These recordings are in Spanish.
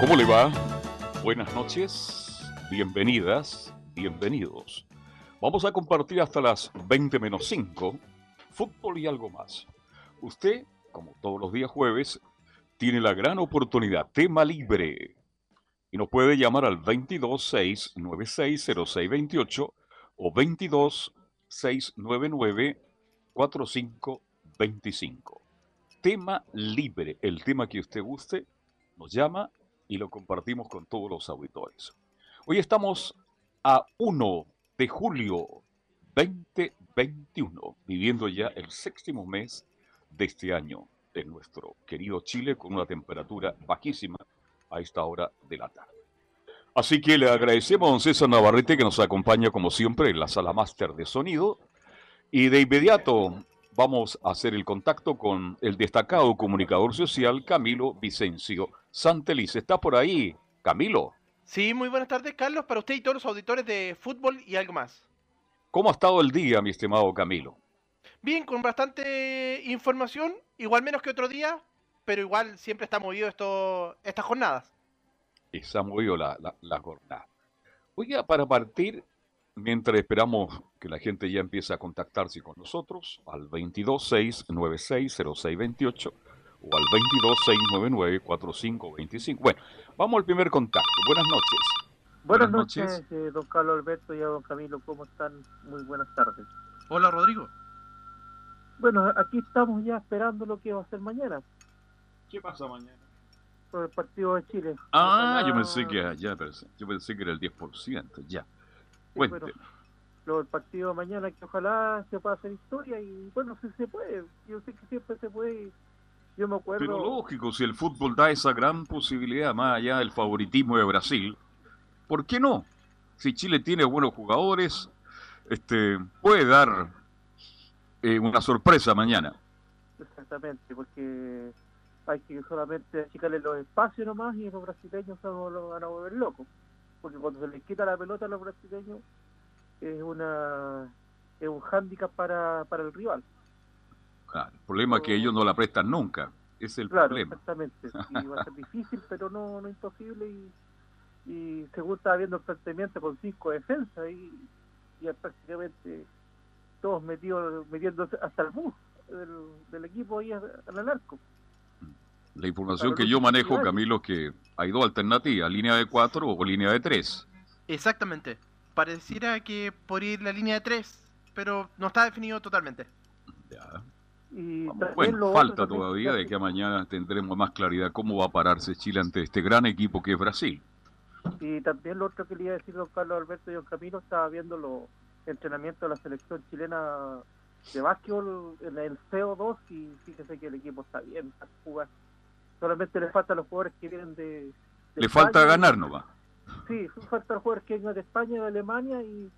¿Cómo le va? Buenas noches, bienvenidas, bienvenidos. Vamos a compartir hasta las 20 menos 5 fútbol y algo más. Usted, como todos los días jueves, tiene la gran oportunidad, tema libre. Y nos puede llamar al 226960628 o 226994525. Tema libre, el tema que usted guste, nos llama y lo compartimos con todos los auditores. Hoy estamos a 1 de julio 2021, viviendo ya el séptimo mes de este año en nuestro querido Chile con una temperatura bajísima a esta hora de la tarde. Así que le agradecemos a don César Navarrete que nos acompaña como siempre en la sala máster de sonido y de inmediato vamos a hacer el contacto con el destacado comunicador social Camilo Vicencio Santeliz. ¿Está por ahí, Camilo? Sí, muy buenas tardes, Carlos, para usted y todos los auditores de fútbol y algo más. ¿Cómo ha estado el día, mi estimado Camilo? Bien, con bastante información, igual menos que otro día, pero igual siempre está movido esto, estas jornadas. Y se ha movido la, la, jornada. Oiga, para partir, mientras esperamos que la gente ya empiece a contactarse con nosotros, al 226960628 o al 226994525. Bueno, vamos al primer contacto. Buenas noches. Buenas, noches, eh, don Carlos Alberto y don Camilo, ¿cómo están? Muy buenas tardes. Hola, Rodrigo. Bueno, aquí estamos ya esperando lo que va a ser mañana. ¿Qué pasa mañana? Por el partido de Chile. Ah, yo pensé que ya, yo pensé que era el 10%, ya. Cuente. el partido de mañana que ojalá se pueda hacer historia y bueno, si se puede. Yo sé que siempre se puede. Yo me acuerdo. Pero lógico, si el fútbol da esa gran posibilidad, más allá del favoritismo de Brasil, ¿por qué no? Si Chile tiene buenos jugadores, este, puede dar eh, una sorpresa mañana. Exactamente, porque hay que solamente achicarle los espacios nomás y los brasileños se van a volver locos. Porque cuando se les quita la pelota a los brasileños es una es un hándicap para, para el rival. Claro, el problema es que ellos no la prestan nunca, es el claro, problema. Exactamente, y va a ser difícil, pero no, no imposible y y según estaba viendo el planteamiento con cinco defensas y, y prácticamente todos metidos metiéndose hasta el bus del, equipo ahí al arco. La información que yo manejo, Camilo, es que hay dos alternativas, línea de cuatro o línea de tres. Exactamente. Pareciera que por ir la línea de tres, pero no está definido totalmente. Ya. Y bueno, falta todavía de que mañana tendremos más claridad cómo va a pararse Chile ante este gran equipo que es Brasil. Y también lo otro que le iba a decir don Carlos Alberto y don Camilo, estaba viendo los entrenamientos de la selección chilena de básquetbol en el CO2 y fíjese que el equipo está bien para jugar. Solamente le falta a los jugadores que vienen de... le falta ganar nomás. Sí, falta los jugadores que vienen de España, de Alemania y,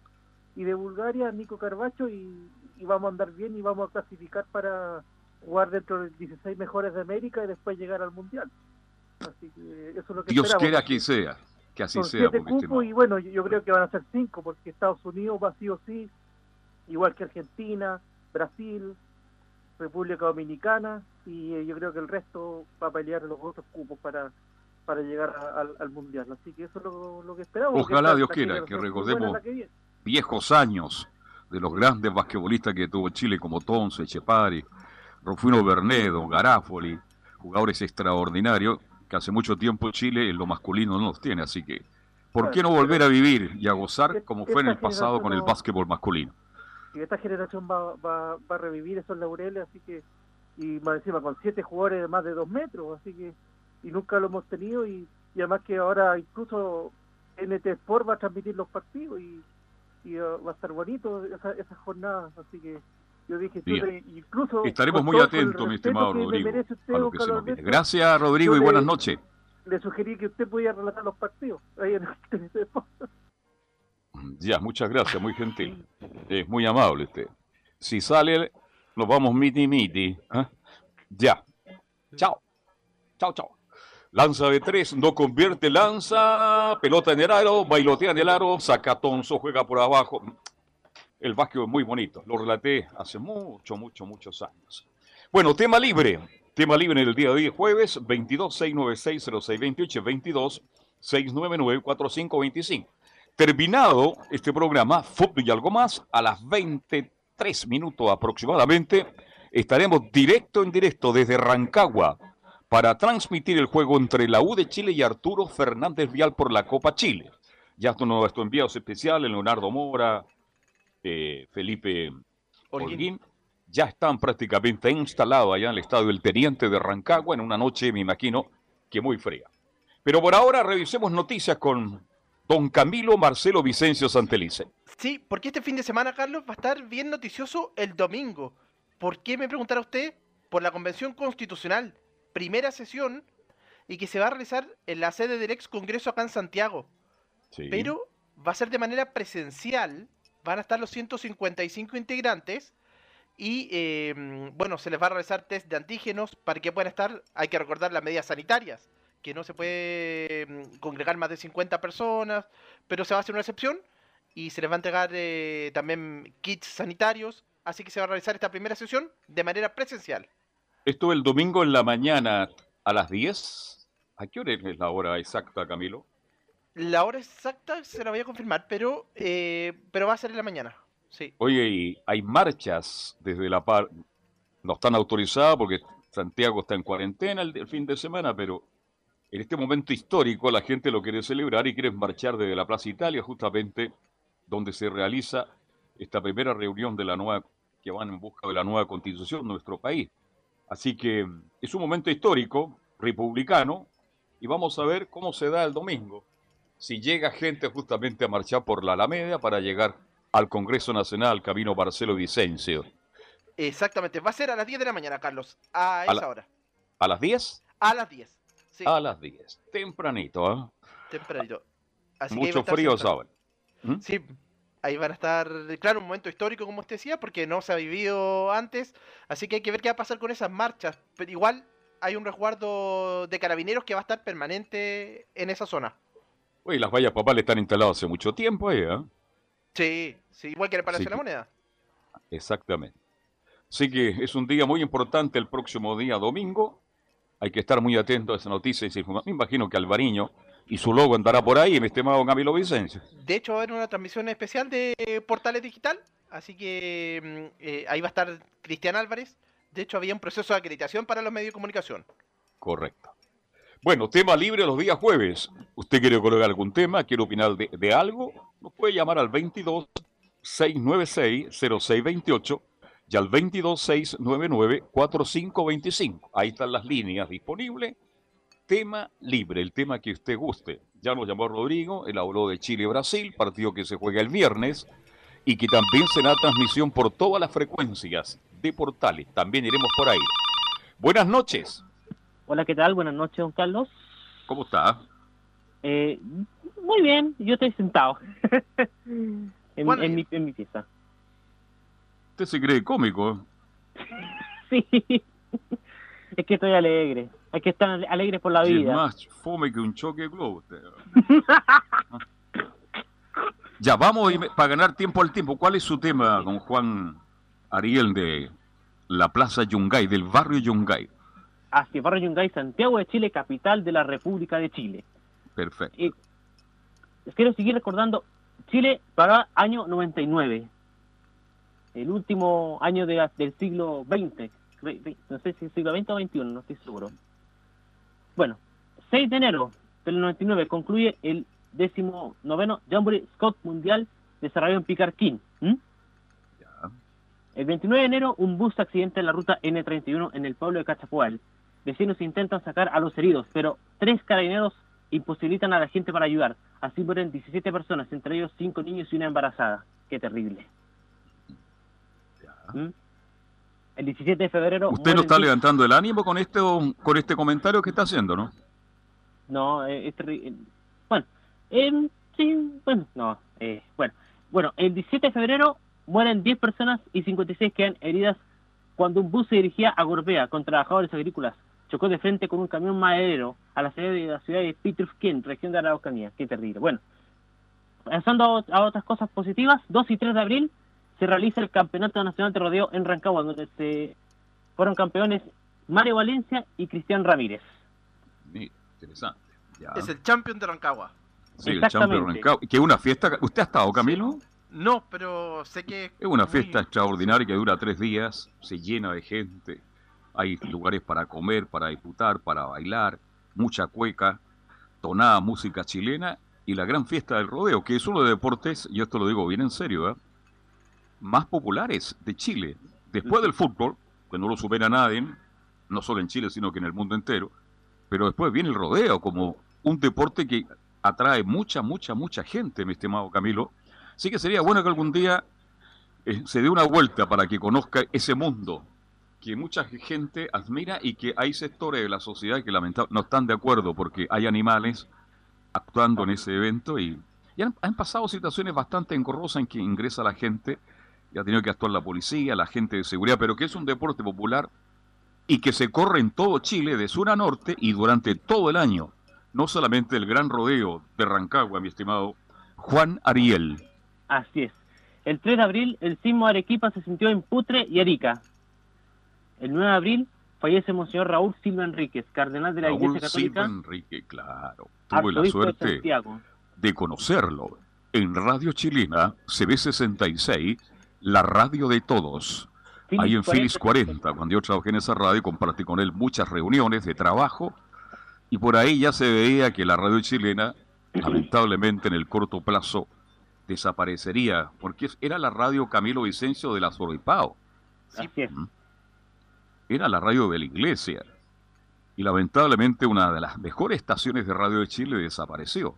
y de Bulgaria, Nico Carbacho, y, y vamos a andar bien y vamos a clasificar para jugar dentro de los 16 mejores de América y después llegar al Mundial. Así que eso es lo que Dios quiera que sea que así sea. Siete cupos y bueno, yo, creo que van a ser cinco porque Estados Unidos va sí o sí, igual que Argentina, Brasil, República Dominicana y eh, yo creo que el resto va a pelear los otros cupos para para llegar al, mundial. Así que eso es lo, que esperamos. Ojalá Dios quiera que recordemos viejos años de los grandes basquetbolistas que tuvo Chile como Tonce, Chepari, Rufino Bernedo, Garafoli, jugadores extraordinarios que hace mucho tiempo Chile en lo masculino no los tiene, así que ¿por qué no volver a vivir y a gozar como fue en el pasado con el básquetbol masculino? Y esta generación va, va, va a revivir esos laureles, así que, y más encima con siete jugadores de más de dos metros, así que, y nunca lo hemos tenido, y, y además que ahora incluso NT Sport va a transmitir los partidos y, y uh, va a estar bonito esa, esas jornadas, así que Yo dije, Bien. incluso... Estaremos muy atentos, mi estimado me Rodrigo, merece usted, a lo don que se Carlos nos viene. Alberto, Gracias, Rodrigo, yo y buenas noches. Le sugerí que usted podía relatar los partidos. Ahí en el- Ya, muchas gracias, muy gentil. Es muy amable usted. Si sale, nos vamos miti miti. ¿ah? Ya. Chao. Chao, chao. Lanza de tres, no convierte, lanza, pelota en el aro, bailotea en el aro, saca Tonzo, juega por abajo. El básquet es muy bonito, lo relaté hace mucho, mucho, muchos años. Bueno, tema libre. Tema libre en el día de hoy, jueves 22 696 0628 22 699 4525. Terminado este programa, fútbol y algo más, a las 23 minutos aproximadamente, estaremos directo en directo desde Rancagua para transmitir el juego entre la U de Chile y Arturo Fernández Vial por la Copa Chile. Ya están nuestros enviados especiales, Leonardo Mora, eh, Felipe Holguín. Ya están prácticamente instalados allá en el estadio del Teniente de Rancagua en una noche, me imagino, que muy fría. Pero por ahora revisemos noticias con don Camilo Marcelo Vicencio Santelice. Sí, porque este fin de semana, Carlos, va a estar bien noticioso el domingo. ¿Por qué me preguntará usted? Por la Convención Constitucional, primera sesión, y que se va a realizar en la sede del ex Congreso acá en Santiago. Sí. Pero va a ser de manera presencial, van a estar los 155 integrantes, y eh, bueno, se les va a realizar test de antígenos para que puedan estar, hay que recordar las medidas sanitarias, que no se puede mm, congregar más de 50 personas, pero se va a hacer una excepción y se les va a entregar eh, también kits sanitarios, así que se va a realizar esta primera sesión de manera presencial. Esto el domingo en la mañana a las 10. ¿A qué hora es la hora exacta, Camilo? La hora exacta se la voy a confirmar, pero, eh, pero va a ser en la mañana. Sí. Oye, y hay marchas desde la par. No están autorizadas porque Santiago está en cuarentena el, el fin de semana, pero en este momento histórico la gente lo quiere celebrar y quiere marchar desde la Plaza Italia, justamente donde se realiza esta primera reunión de la nueva que van en busca de la nueva constitución de nuestro país. Así que es un momento histórico, republicano, y vamos a ver cómo se da el domingo. Si llega gente justamente a marchar por la Alameda para llegar al Congreso Nacional Camino Marcelo Vicencio. Exactamente, va a ser a las 10 de la mañana, Carlos, a A esa la- hora. ¿A las 10? A las 10. Sí, A las 10. Tempranito, a Mucho frío saben. ¿Mm? Sí, ahí van a estar, claro, un momento histórico, como usted decía, porque no se ha vivido antes, así que hay que ver qué va a pasar con esas marchas. Pero igual hay un resguardo de carabineros que va a estar permanente en esa zona. Oye, las vallas papales están instaladas hace mucho tiempo ahí, ¿ah? Sí, sí, igual que en el Palacio de la Moneda. Exactamente. Así que es un día muy importante el próximo día domingo. Hay que estar muy atento a esa noticia y. Me imagino que Alvariño y su logo andará por ahí, mi estimado Camilo Vicencio. De hecho, va a haber una transmisión especial de Portales Digital, así que mm, eh, ahí va a estar Cristian Álvarez. De hecho, había un proceso de acreditación para los medios de comunicación. Correcto. Bueno, tema libre los días jueves. ¿Usted quiere colocar algún tema? ¿Quiere opinar de, de algo? Nos puede llamar al 22 696 0628 y al 22 699 4525. Ahí están las líneas disponibles. Tema libre, el tema que usted guste. Ya nos llamó Rodrigo, él habló de Chile-Brasil, partido que se juega el viernes y que también será transmisión por todas las frecuencias de portales. También iremos por ahí. Buenas noches. Hola, ¿qué tal? Buenas noches, don Carlos. ¿Cómo está? Eh, muy bien, yo estoy sentado en, Bueno, en mi, en mi pieza. Usted se cree cómico. Sí, es que estoy alegre. Hay que estar ale- alegre por la Y es vida. más fome que un choque de globo. usted. ya, vamos para ganar tiempo al tiempo. ¿Cuál es su tema, don Juan Ariel, de la Plaza Yungay, del barrio Yungay? Hacia Barrio Yungay, Santiago de Chile, capital de la República de Chile. Perfecto. Eh, quiero seguir recordando, Chile para año 99, el último año de del siglo XX, no sé si siglo XX o XXI, no estoy seguro. Bueno, 6 de enero del 99 concluye el 19 Jamboree Scout Mundial desarrollado en Picarquín. ¿m? Ya. El 29 de enero, un bus accidenta en la ruta N31 en el pueblo de Cachapual. Vecinos intentan sacar a los heridos, pero tres carabineros imposibilitan a la gente para ayudar. Así mueren 17 personas, entre ellos 5 niños y una embarazada. Qué terrible. ¿Mm? El 17 de febrero. Usted no está levantando el ánimo con este, con este comentario que está haciendo, ¿no? No, eh, es eh, Bueno, em, sí, bueno, no. eh, bueno, bueno, el 17 de febrero mueren 10 personas y 56 quedan heridas cuando un bus se dirigía a Gorbea con trabajadores agrícolas. Chocó de frente con un camión maderero a la salida de la ciudad de Petrufquén, región de Araucanía. Qué terrible. Bueno, pasando a otras cosas positivas, 2 y 3 de abril se realiza el Campeonato Nacional de Rodeo en Rancagua, donde se fueron campeones Mario Valencia y Cristian Ramírez. Mira, interesante. Ya. Es el champion de Rancagua. Sí, el Exactamente. Champion Rancagua. Que es una fiesta. ¿Usted ha estado, Camilo? No, pero sé que... Es una muy- fiesta extraordinaria que dura tres días, se llena de gente, hay lugares para comer, para disputar, para bailar, mucha cueca, tonada, música chilena y la gran fiesta del rodeo, que es uno de deportes, y esto lo digo bien en serio, ¿eh? Más populares de Chile. Después del fútbol, que no lo supera nadie, no solo en Chile, sino que en el mundo entero, pero después viene el rodeo como un deporte que atrae mucha, mucha, mucha gente, mi estimado Camilo. Así que sería bueno que algún día eh, se dé una vuelta para que conozca ese mundo que mucha gente admira y que hay sectores de la sociedad que lamentablemente no están de acuerdo porque hay animales actuando en ese evento y, y han, han pasado situaciones bastante engorrosas en que ingresa la gente y ha tenido que actuar la policía, la gente de seguridad, pero que es un deporte popular y que se corre en todo Chile de sur a norte y durante todo el año. No solamente el gran rodeo de Rancagua, mi estimado Juan Ariel. Así es. El 3 de abril, el sismo de Arequipa se sintió en Putre y Arica. El 9 de abril, fallece Monseñor Raúl Silva Enríquez, cardenal de la Raúl Iglesia Silva Católica, Enrique, claro. Tuve la de suerte Santiago. de conocerlo. En Radio Chilena, CB66, la radio de todos. Ahí en Phyllis 40, cuando yo trabajé en esa radio, compartí con él muchas reuniones de trabajo y por ahí ya se veía que la radio chilena, lamentablemente en el corto plazo, desaparecería, porque era la radio Camilo Vicencio de la Sorripao, Así es. era la radio de la iglesia. Y lamentablemente una de las mejores estaciones de radio de Chile desapareció.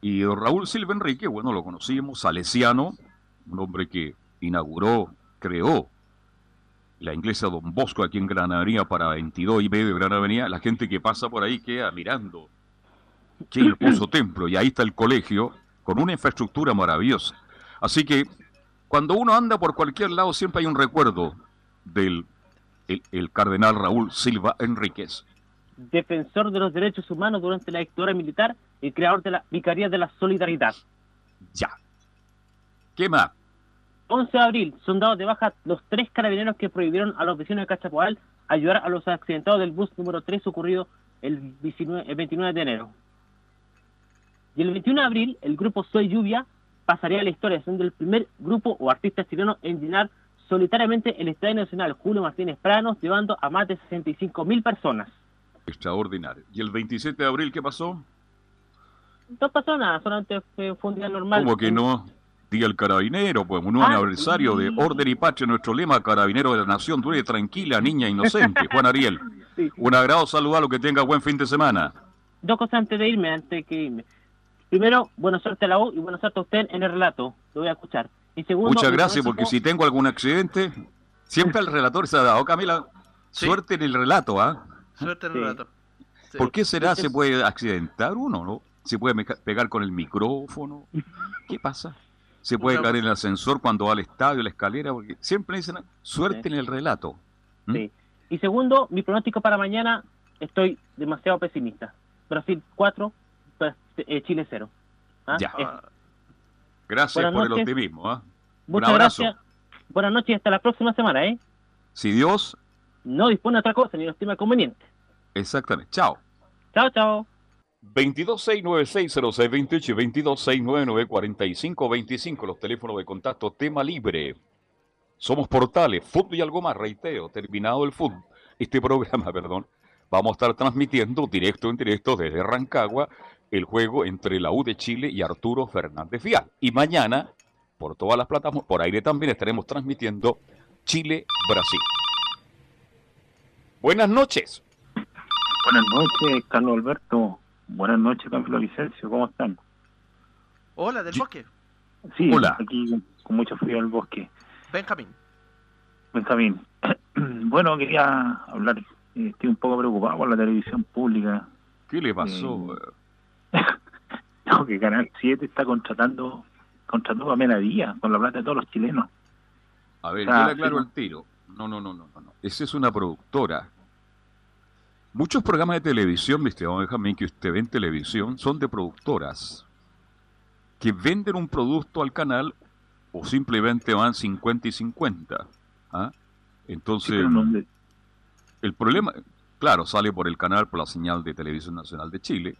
Y don Raúl Silva Enrique, bueno, lo conocimos, salesiano, un hombre que inauguró, creó la iglesia Don Bosco aquí en Gran Avenida para 22 y medio de Gran Avenida. La gente que pasa por ahí queda mirando. Qué hermoso templo. Y ahí está el colegio con una infraestructura maravillosa. Así que cuando uno anda por cualquier lado siempre hay un recuerdo del el, el cardenal Raúl Silva Enríquez. Defensor de los derechos humanos durante la dictadura militar y creador de la Vicaría de la Solidaridad. Ya. ¿Qué más? 11 de abril, son dados de baja los tres carabineros que prohibieron a los vecinos de Cachapoal ayudar a los accidentados del bus número 3 ocurrido el 19 el 29 de enero. Y el 21 de abril, el grupo Soy Lluvia pasaría a la historia siendo el primer grupo o artista chileno en llenar solitariamente el Estadio Nacional Julio Martínez Pranos, llevando a más de 65 mil personas. Extraordinario. ¿Y el 27 de abril qué pasó? No pasó nada, solamente fue, fue un día normal. ¿Cómo que no? Día el carabinero, pues un Ah, aniversario de. Orden y Patria, nuestro lema, carabinero de la nación, dure tranquila, niña inocente. Juan Ariel, Sí. un agrado saludarlo, que tenga buen fin de semana. Dos cosas antes de irme, antes que irme. Primero, buena suerte a la U y buena suerte a usted en el relato. Lo voy a escuchar. Y segundo, Muchas gracias, porque si tengo algún accidente, siempre el relator se ha dado, Camila, Sí. suerte en el relato, ¿ah? Suerte en Sí. el relato. Sí. ¿Por qué será? ¿Se puede accidentar uno, no? ¿Se puede pegar con el micrófono? ¿Qué pasa? ¿Se puede caer en el ascensor cuando va al estadio, la escalera? Porque siempre dicen, suerte en el relato. ¿Mm? Sí. Y segundo, mi pronóstico para mañana, estoy demasiado pesimista. Brasil 4, Bra- eh, Chile 0. ¿Ah? Ya. Eh, Gracias Buenas por el noches. optimismo. ¿ah? muchas abrazo. gracias. Buenas noches y hasta la próxima semana, ¿eh? Si Dios, No dispone de otra cosa ni lo estima conveniente. exactamente. Chao. Chao, chao. 226960628 y 226994525, los teléfonos de contacto, tema libre. Somos portales, fútbol y algo más, reitero, terminado el fútbol. Este programa, perdón, vamos a estar transmitiendo directo en directo desde Rancagua el juego entre la U de Chile y Arturo Fernández Vial. Y mañana, por todas las plataformas, por aire también estaremos transmitiendo Chile-Brasil. Buenas noches. Buenas noches, Carlos Alberto. Buenas noches, Camilo Vicencio. ¿Cómo están? Hola, del bosque. Sí, Hola. aquí con mucho frío en el bosque. Benjamín. Benjamín, Bueno, quería hablar, eh, estoy un poco preocupado por la televisión pública. ¿Qué le pasó? Eh, no, que Canal 7 está contratando, contratando a Mena Díaz con la plata de todos los chilenos. A ver, Ah, yo le aclaro sí. el tiro. No, no, no, no, no. Esa es una productora. Muchos programas de televisión, mi estimado Benjamín, que usted ve en televisión, son de productoras que venden un producto al canal o simplemente van 50 y 50. ¿ah? Entonces, no, el problema, claro, sale por el canal, por la señal de Televisión Nacional de Chile,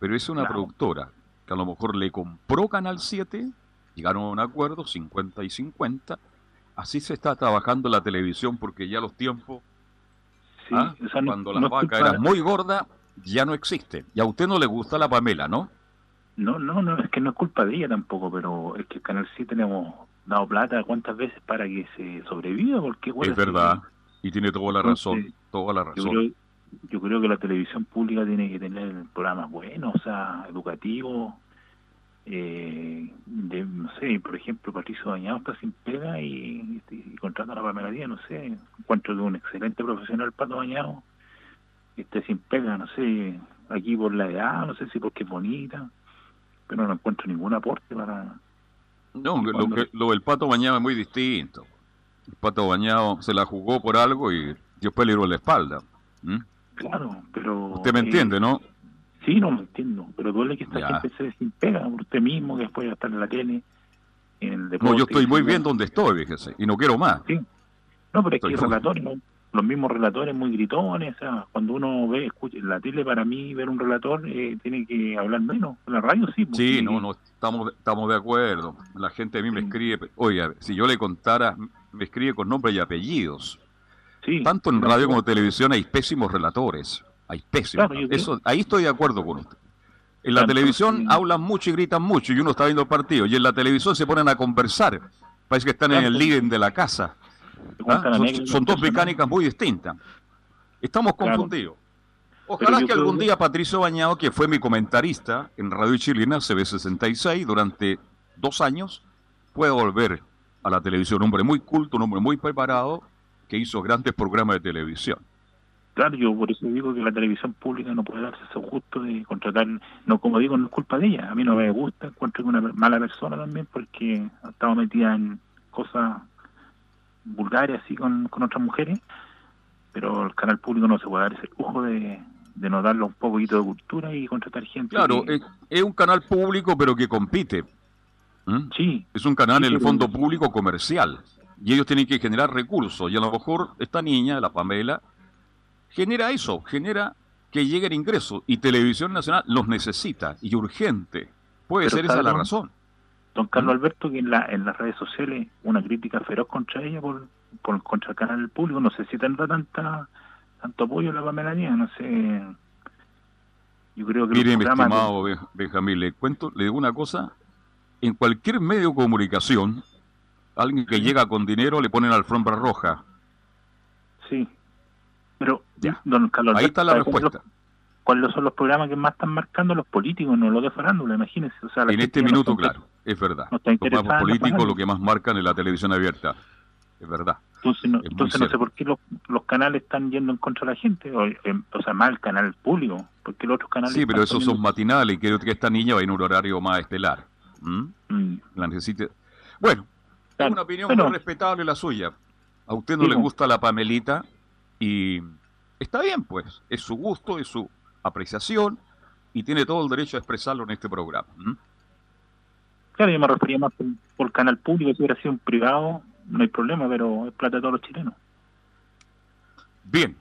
pero es una Claro. productora que a lo mejor le compró Canal 7, llegaron a un acuerdo, 50 y 50. Así se está trabajando la televisión porque ya los tiempos, sí, ¿ah? no- cuando la no es vaca culpa- era muy gorda, ya no existen. Y a usted no le gusta la Pamela, ¿no? No, no, no, es que no es culpa de ella tampoco, pero es que el Canal 7 le hemos dado plata cuántas veces para que se sobreviva, porque bueno, es verdad. Y tiene toda la razón, Entonces, toda la Yo razón. creo, yo creo que la televisión pública tiene que tener programas buenos, o sea, educativos. Eh, de, no sé, por ejemplo, Patricio Bañado está sin pega y, y, contrata a la Pamela Díaz, no sé. Encuentro que un excelente profesional, Pato Bañado, esté sin pega, no sé, aquí por la edad, no sé si porque es bonita, pero no encuentro ningún aporte para. No, lo, que, lo del pato bañado es muy distinto. El pato bañado se la jugó por algo y después le dio la espalda. ¿Mm? Claro, pero. Usted me eh, entiende, ¿no? Sí, no lo entiendo, pero duele que esta Ya. gente se sin pega por usted mismo, que después va a estar en la tele, en el deporte. No, yo estoy que muy bien donde estoy, fíjese, y no quiero más. Sí. No, pero es que Estoy muy- relatores, ¿no? los mismos relatores muy gritones, o sea, cuando uno ve, escucha, en la tele para mí ver un relator eh, tiene que hablar menos, en la radio sí. porque- Sí, no, no, estamos, estamos de acuerdo. La gente a mí me Sí. escribe, oiga, si yo le contara, me escribe con nombre y apellidos. Sí, Tanto en sí, radio sí. como en televisión hay pésimos relatores. Hay pésimos. Claro, Eso, ahí estoy de acuerdo con usted. En la Claro, televisión hablan mucho y gritan mucho y uno está viendo el partido. Y en la televisión se ponen a conversar. Parece que están en el living de la casa. ¿ah? Son, dos mecánicas muy distintas. Estamos confundidos. Ojalá que algún día Patricio Bañado, que fue mi comentarista en Radio Chilena CB66 durante dos años, pueda volver a la televisión. Un hombre muy culto, un hombre muy preparado, que hizo grandes programas de televisión. Claro, yo por eso digo que la televisión pública no puede darse ese gusto de contratar, no como digo, no es culpa de ella, a mí no me gusta, encuentro que una mala persona también porque ha estado metida en cosas vulgares así con, con otras mujeres, pero el canal público no se puede dar ese lujo de, de no darle un poquito de cultura y contratar gente. Claro, que- es, es un canal público, pero que compite. ¿Mm? sí, Es un canal Sí, en el fondo público comercial. Y ellos tienen que generar recursos. Y a lo mejor esta niña, la Pamela, genera eso, genera que lleguen ingresos. Y Televisión Nacional los necesita y urgente. Puede Pero ser esa ¿sabe la razón. don Carlos ¿Mm? Alberto, que en, la, en las redes sociales una crítica feroz contra ella por, por contra el canal público, no sé si tendrá tanta tanto apoyo la Pamela no sé. Yo creo que Mire, mi estimado Ben- Benjamín, le cuento, le digo una cosa. En cualquier medio de comunicación, alguien que llega con dinero le ponen alfombra roja. Sí. Pero, Ya. don Carlos Ahí está la ¿sabe cuáles respuesta. son los- ¿Cuáles son los programas que más están marcando los políticos, no los de farándula? Imagínense. O sea, la En este no minuto, está- claro, es verdad. no Los programas políticos lo que más marcan en la televisión abierta. Es verdad. Entonces, no, Es entonces no sé por qué los, los canales están yendo en contra de la gente, o, o sea, más el canal público, porque los otros canales... Sí, pero esos son matinales y creo que esta niña va en un horario más estelar. ¿Mm? Mm, La necesite. Bueno, es una opinión muy respetable la suya. A usted no Sí, le pues. gusta la Pamelita y está bien, pues. Es su gusto, es su apreciación y tiene todo el derecho a expresarlo en este programa. ¿Mm? Claro, yo me refería más por, por canal público, si hubiera sido un privado, no hay problema, pero es plata de todos los chilenos. Bien,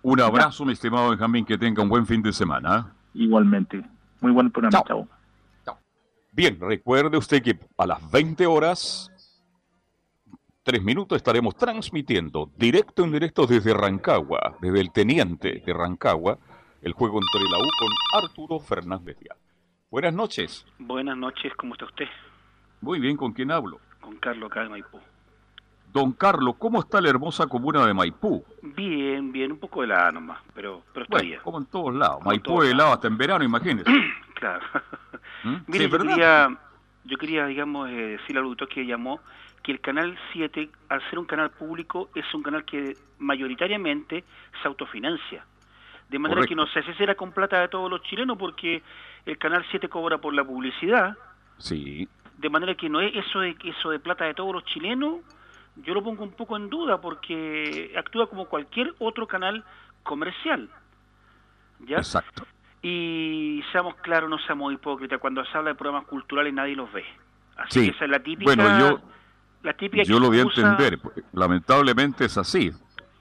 un abrazo, mi estimado Benjamín, que tenga un buen fin de semana. ¿eh? Igualmente. Muy buen programa, Chao. chao. Bien, recuerde usted que a las 20 horas, tres minutos, estaremos transmitiendo directo en directo desde Rancagua, desde el teniente de Rancagua, el juego entre la U con Arturo Fernández. Buenas noches. Buenas noches, ¿cómo está usted? Muy bien, ¿con quién hablo? Con Carlos acá de Maipú. Don Carlos, ¿cómo está la hermosa comuna de Maipú? Bien, bien, un poco helada nomás, pero, pero está Bueno, bien. como en todos lados. Como Maipú es helado hasta en verano, imagínese. Claro. ¿Mm? Mire, Sí, yo ¿verdad? quería, yo quería, digamos, eh, decirle al auditor que llamó que el canal 7, al ser un canal público, es un canal que mayoritariamente se autofinancia. De manera Correcto. que no sé si será con plata de todos los chilenos, porque el canal 7 cobra por la publicidad, Sí, de manera que no es eso de eso de plata de todos los chilenos, yo lo pongo un poco en duda porque actúa como cualquier otro canal comercial. ¿Ya? exacto. Y seamos claros, no seamos hipócritas, cuando se habla de programas culturales nadie los ve. Así Sí. que esa es la típica Bueno, yo- la típica Yo lo voy a entender. porque Lamentablemente es así.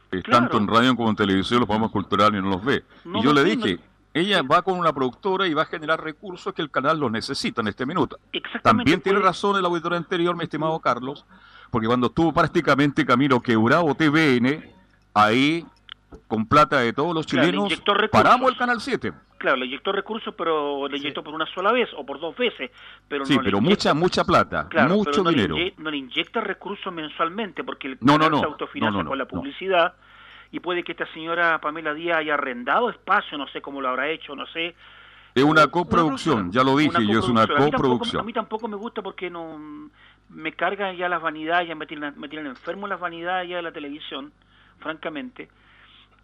Claro. Tanto en radio como en televisión los programas culturales no los ve. No y yo le dije, no- ella va con una productora y va a generar recursos que el canal los necesita en este minuto. También tiene puede- razón el auditor anterior, mi estimado Carlos, porque cuando estuvo prácticamente camino quebrado TVN, ahí, con plata de todos los chilenos, paramos el Canal 7. Claro, le inyectó recursos, pero le inyectó por una sola vez o por dos veces. Pero Sí, no le pero inyecta- mucha, mucha plata, Claro, mucho pero no le dinero. inye- no le inyecta recursos mensualmente porque el No, no, se autofinancia con la publicidad y puede que esta señora Pamela Díaz haya arrendado espacio, no sé cómo lo habrá hecho, no sé. Es una coproducción, ya lo dije, yo es una coproducción. A mí tampoco- coproducción. A mí tampoco me gusta porque no me cargan ya las vanidades, ya me tienen, me tienen enfermo las vanidades ya de la televisión, francamente.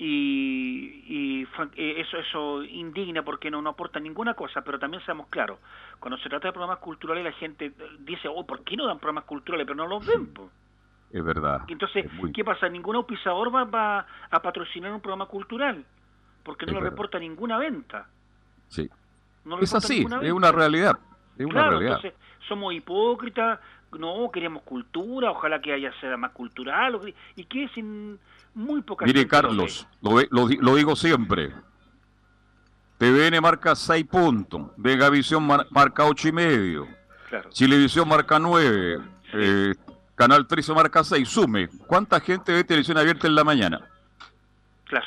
Y, y eh, eso eso indigna porque no, no aporta ninguna cosa, pero también seamos claros, cuando se trata de programas culturales la gente eh, dice, oh, ¿por qué no dan programas culturales? Pero no los ven. po. Es verdad. Entonces, es muy- ¿qué pasa? Ningún auspiciador va, va a patrocinar un programa cultural porque no Es le verdad. reporta ninguna venta. sí. No Es así, es una realidad. Es una Claro, realidad. entonces somos hipócritas, no queremos cultura, ojalá que haya sea más cultural, y que sin muy poca Mire, Carlos, lo, lo lo digo siempre. TVN marca 6 puntos, Vegavisión mar- marca ocho y medio. Claro. Chilevisión marca 9, eh, Canal 13 marca 6. Sume, ¿cuánta gente ve televisión abierta en la mañana? Claro.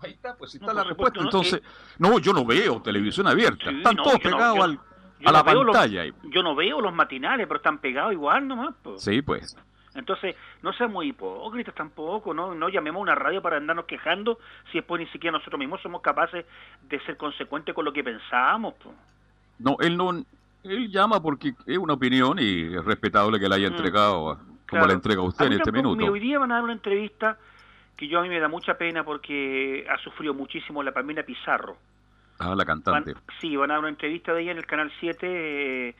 Ahí está, pues está No, la respuesta. supuesto, no, Entonces, no, yo no veo televisión abierta. Sí, Están no, todos no- pegados al- yo a la no veo los- pantalla. Yo no veo los matinales, pero están pegados igual nomás. po. Sí, pues. Entonces, no seamos hipócritas tampoco, no no llamemos a una radio para andarnos quejando si después ni siquiera nosotros mismos somos capaces de ser consecuentes con lo que pensamos. po. No, él no. Él llama porque es una opinión y es respetable que la haya Mm, entregado como Claro. la entrega usted en este minuto. hoy día van a dar una entrevista que yo a mí me da mucha pena porque ha sufrido muchísimo la Pamela Pizarro. Ah, la Van- cantante. sí, van a dar una entrevista de ella en el canal 7, eh,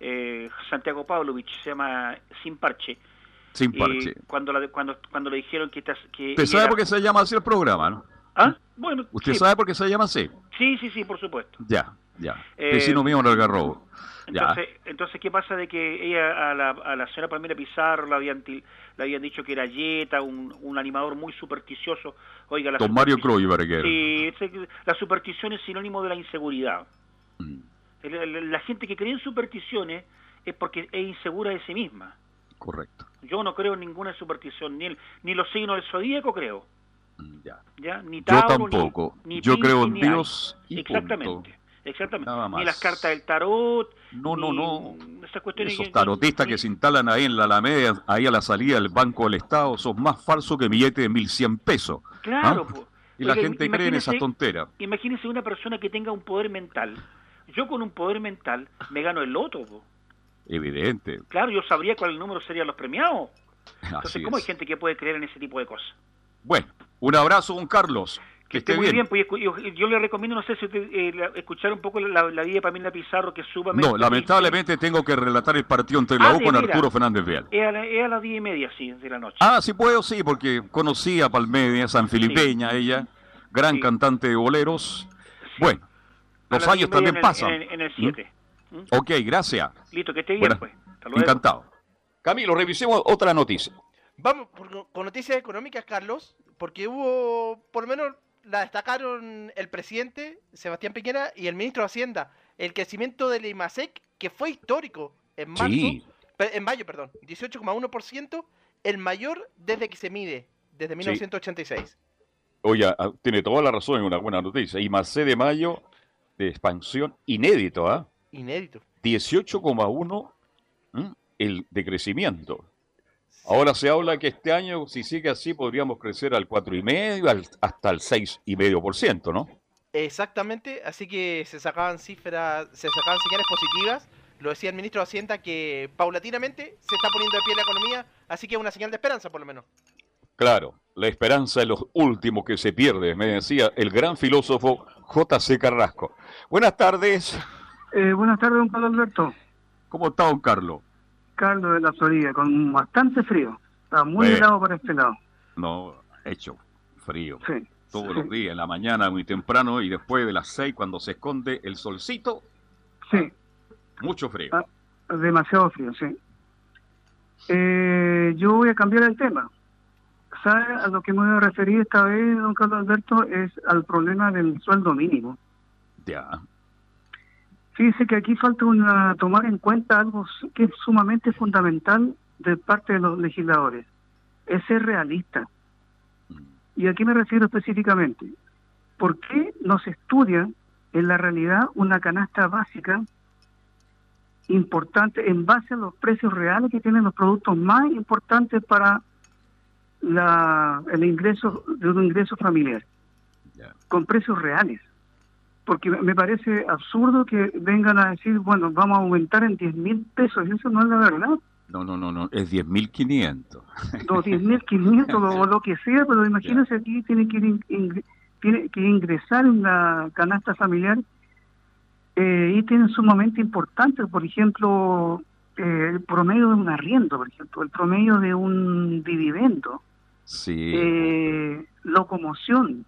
eh, Santiago Pavlovich, se llama Sin Parche. Sin parche. cuando, la, cuando, cuando le dijeron que... estas- que Usted sabe era- por qué se llama así el programa, ¿no? ¿Ah? Bueno, Usted sí, sabe por qué se llama así. sí, sí, sí, por supuesto. Ya, ya. Eh, Vecino mío en el Algarrobo. Ya. Entonces, entonces, ¿qué pasa de que ella a la, a la señora Palmira Pizarro le habían, til- le habían dicho que era yeta, un, un animador muy supersticioso? Oiga, la Don Mario Kreuberger. Sí, la superstición es sinónimo de la inseguridad. Mm, La gente que cree en supersticiones es porque es insegura de sí misma. correcto. Yo no creo en ninguna superstición, ni, el- ni los signos del zodíaco creo, Mm, Ya. ¿ya? Ni Yo Tauro, ni- tampoco. ni Yo creo en ni Dios y Exactamente, punto. Exactamente. Nada Ni las cartas del tarot, No, no, no. esas cuestiones Esos que- tarotistas que se instalan ahí en la Alameda, ahí a la salida del Banco del Estado, son más falsos que billetes de 1100 pesos. Claro, ¿Ah? Y la gente cree en esas tonteras. Imagínese una persona que tenga un poder mental. Yo con un poder mental me gano el loto. po. Evidente. Claro, yo sabría cuál número serían los premiados. Entonces, Así ¿cómo hay es. gente que puede creer en ese tipo de cosas? Bueno, un abrazo, don Carlos. Que, esté esté muy bien. bien, pues, yo, yo le recomiendo, no sé si usted, eh, la- escuchar un poco la, la vida de Pamela Pizarro, que sumamente... No, lamentablemente tengo que relatar el partido entre la Ah, U con. Arturo Fernández Vial. Es a, la- es a las diez y media, sí, de la noche. Ah, sí puedo, sí, porque conocí a Palmedia, San Filipeña, ella, gran Sí. cantante de boleros. Bueno, A los años también en el- pasan. En, en el 7. Ok, gracias. Listo, que esté bien, pues. Hasta luego. Encantado. Camilo, revisemos otra noticia. Vamos por- con noticias económicas, Carlos, porque hubo, por lo menos la destacaron el presidente, Sebastián Piñera, y el ministro de Hacienda, el crecimiento del IMASEC, que fue histórico en marzo, Sí. en mayo, perdón, 18,1%, el mayor desde que se mide, desde 1986. Oye, ah, tiene toda la razón en una buena noticia. Marcé de mayo de expansión inédito, ¿ah? Inédito. 18,1 ¿m? el de crecimiento. Ahora se habla que este año, si sigue así, podríamos crecer al 4,5 al, hasta el 6,5%, ¿no? Exactamente, así que se sacaban cifras, se sacaban señales positivas lo decía el ministro de Hacienda, que paulatinamente se está poniendo de pie la economía, así que es una señal de esperanza por lo menos. Claro, la esperanza es lo último que se pierde, me decía el gran filósofo J.C. Carrasco. Buenas tardes. Eh, buenas tardes, don Carlos Alberto. ¿Cómo está, don Carlos? Carlos de la Florida, con bastante frío. Está muy helado para este lado. No, hecho frío. Sí. Todos sí, los días, en la mañana muy temprano y después de las seis cuando se esconde el solcito, Sí, mucho frío. Ah. demasiado frío, sí. Eh, yo voy a cambiar el tema. ¿Sabe a lo que me voy a referir esta vez, don Carlos Alberto? Es al problema del sueldo mínimo. Ya. Fíjese que aquí falta una, tomar en cuenta algo que es sumamente fundamental de parte de los legisladores. Es ser realista. Y aquí me refiero específicamente. ¿Por qué no se estudia en la realidad una canasta básica importante en base a los precios reales que tienen los productos más importantes para la, el ingreso de un ingreso familiar? Con precios reales porque me- parece absurdo que vengan a decir, bueno, vamos a aumentar en 10 mil pesos, eso no es la verdad, No, no, no, no, es 10.500. los 10 mil 500 o lo que sea, pero imagínense aquí tiene que, in- tiene que ingresar en la canasta familiar eh, ítems sumamente importantes, por ejemplo, eh, el promedio de un arriendo, por ejemplo, el promedio de un dividendo, Sí. eh, locomoción,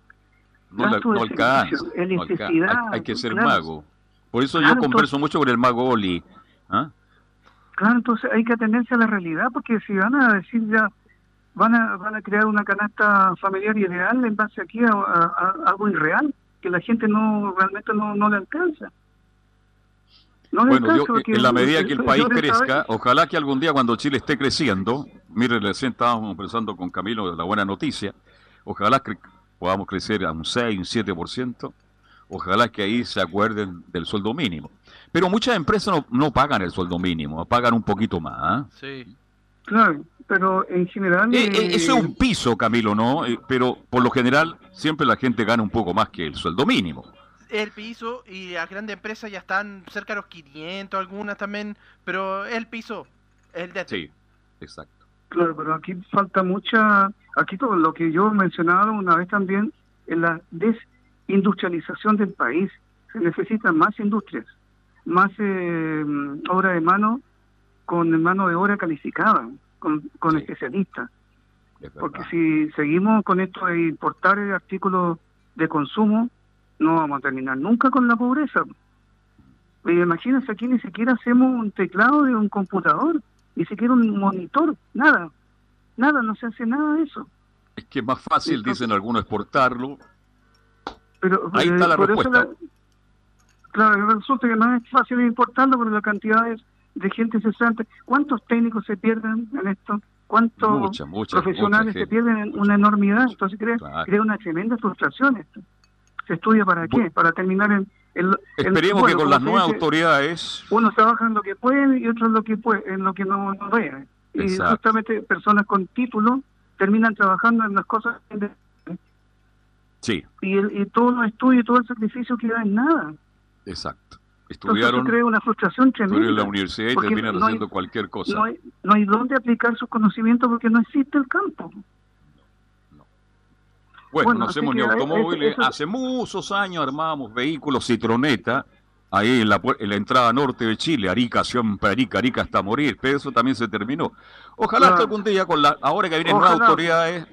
no, la- no alcanza. no alcanza. Hay, que ser claro. mago. Por eso Claro, yo converso mucho con el mago Oli. ¿Ah? Claro, entonces hay que atenerse a la realidad, porque si van a decir ya, van a, van a crear una canasta familiar ideal en base aquí a, a- a algo irreal, que la gente no realmente no, no le alcanza. No le Bueno, yo, alcanza porque en la medida que el país crezca, ojalá que algún día cuando Chile esté creciendo, mire, recién estábamos conversando con Camilo de la buena noticia, ojalá que podamos crecer a un 6, un 7%, ojalá que ahí se acuerden del sueldo mínimo. Pero muchas empresas no, no pagan el sueldo mínimo, pagan un poquito más. ¿ah? Sí. Claro, pero en general... Eh, eh, eh, eso es un piso, Camilo, ¿no? Eh, pero por lo general siempre la gente gana un poco más que el sueldo mínimo. El piso y las grandes empresas ya están cerca de los 500, algunas también, pero el piso, el de Sí, exacto. Claro, pero aquí falta mucha, aquí todo lo que yo mencionaba una vez también, es la desindustrialización del país. Se necesitan más industrias, más eh, obra de mano con mano de obra calificada, con, con Sí. especialistas. es Porque si seguimos con esto de importar eh, artículos de consumo, no vamos a terminar nunca con la pobreza. Eh, imagínense aquí ni siquiera hacemos un teclado de un computador, ni siquiera un monitor, nada, nada, no se hace nada de eso. Es que es más fácil, Entonces- dicen algunos, exportarlo. Pero Ahí está eh, la por eso respuesta. la- claro, resulta que no es fácil importarlo, pero la cantidad de, de gente cesante. ¿Cuántos técnicos se pierden en esto? ¿Cuántos Mucha, mucha, profesionales mucha se pierden en una enormidad? Entonces crea, Claro. crea una tremenda frustración esto. ¿Se estudia para qué? Para terminar en... en- Esperemos bueno, que con las nuevas dice, autoridades, Unos trabajan en lo que pueden y otros en lo que puede, en lo que no, no deben. Y justamente personas con título terminan trabajando en las cosas que sí, y, el, y todos los estudios y todo el sacrificio queda en nada. exacto. Entonces Estudiaron, crea una frustración tremenda. en la universidad y terminan no hay- haciendo cualquier cosa. No hay, no hay dónde aplicar sus conocimientos porque no existe el campo. Bueno, bueno, no hacemos ni automóviles. Hace muchos años armábamos vehículos Citroneta, ahí en la, en la entrada norte de Chile, Arica, siempre Arica, Arica hasta morir, pero eso también se terminó. Ojalá Claro. que algún día, con la, ahora que vienen nuevas autoridades,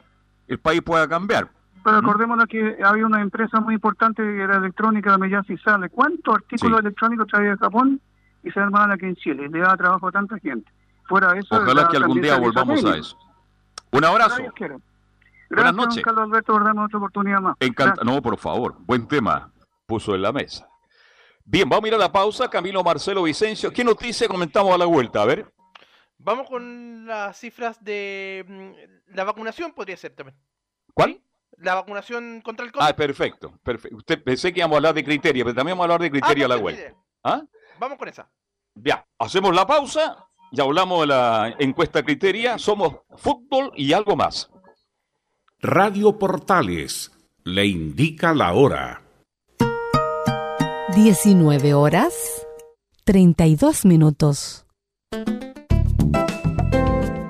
el país pueda cambiar. Pero ¿Mm? acordémonos que había una empresa muy importante que era electrónica, Meyasi Sale. ¿Cuántos artículos Sí. electrónicos traía de Japón y se armaban aquí en Chile? Y le daba trabajo a tanta gente. Fuera de eso, Ojalá que algún día volvamos a eso. Un abrazo. Quiere. Buenas Gracias, noches. Carlos Alberto, por otra oportunidad más. Encanta. Gracias. No, por favor. Buen tema. Puso en la mesa. Bien, vamos a ir a la pausa. Camilo Marcelo Vicencio. ¿Qué noticia comentamos a la vuelta? A ver. Vamos con las cifras de mm, la vacunación, podría ser también. ¿Cuál? La vacunación contra el COVID. Ah, perfecto. perfecto. Usted pensé que íbamos a hablar de criterio, pero también vamos a hablar de Ah, criterio a la vuelta. ¿Ah? Vamos con esa. Ya, hacemos la pausa. Ya hablamos de la encuesta criteria. Somos fútbol y algo más. Radio Portales le indica la hora. 19 horas 32 minutos.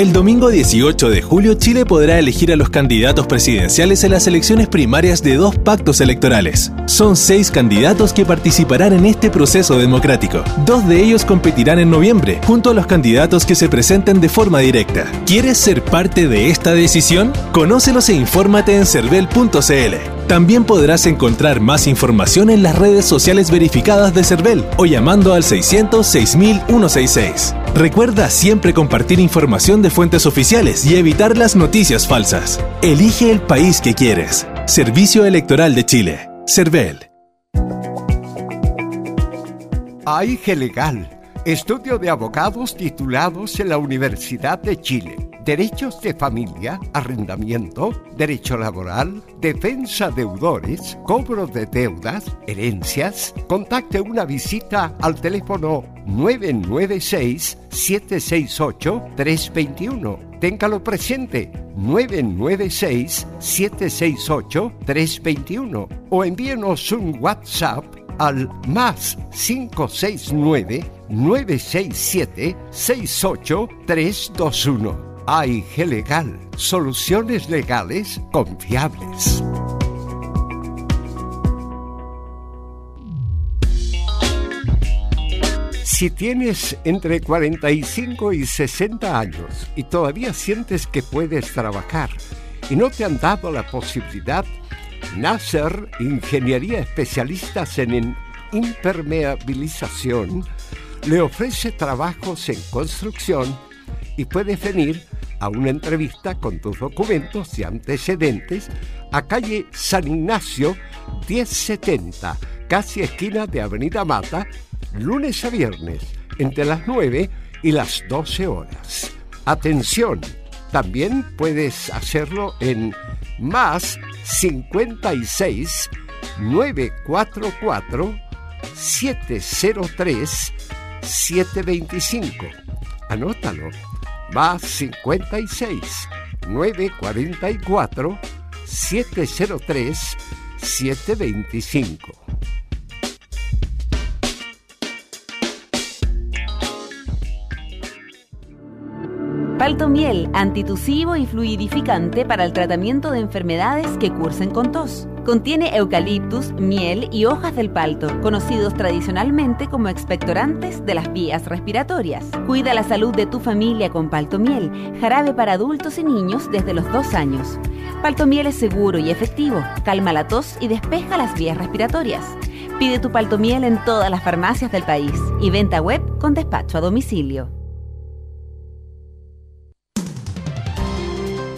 El domingo 18 de julio Chile podrá elegir a los candidatos presidenciales en las elecciones primarias de dos pactos electorales. Son seis candidatos que participarán en este proceso democrático. Dos de ellos competirán en noviembre, junto a los candidatos que se presenten de forma directa. ¿Quieres ser parte de esta decisión? Conócelos e infórmate en cervel.cl. También podrás encontrar más información en las redes sociales verificadas de CERVEL o llamando al 600 6166. Recuerda siempre compartir información de fuentes oficiales y evitar las noticias falsas. Elige el país que quieres. Servicio Electoral de Chile. CERVEL. AIG Legal. Estudio de abogados titulados en la Universidad de Chile derechos de familia, arrendamiento, derecho laboral, defensa deudores, cobro de deudas, herencias. Contacte una visita al teléfono 996-768-321. Téngalo presente, 996-768-321. O envíenos un WhatsApp al más 569 967 68321. AIG Legal, soluciones legales confiables. Si tienes entre 45 y 60 años y todavía sientes que puedes trabajar y no te han dado la posibilidad, Nasser Ingeniería Especialistas en Impermeabilización le ofrece trabajos en construcción y puedes venir a una entrevista con tus documentos y antecedentes a calle San Ignacio 1070, casi esquina de Avenida Mata, lunes a viernes, entre las 9 y las 12 horas. Atención, también puedes hacerlo en más 56 944 703 725. Anótalo más 56 944 703 725. Palto miel, antitusivo y fluidificante para el tratamiento de enfermedades que cursen con tos. Contiene eucaliptus, miel y hojas del palto, conocidos tradicionalmente como expectorantes de las vías respiratorias. Cuida la salud de tu familia con palto miel, jarabe para adultos y niños desde los dos años. Palto miel es seguro y efectivo, calma la tos y despeja las vías respiratorias. Pide tu palto miel en todas las farmacias del país y venta web con despacho a domicilio.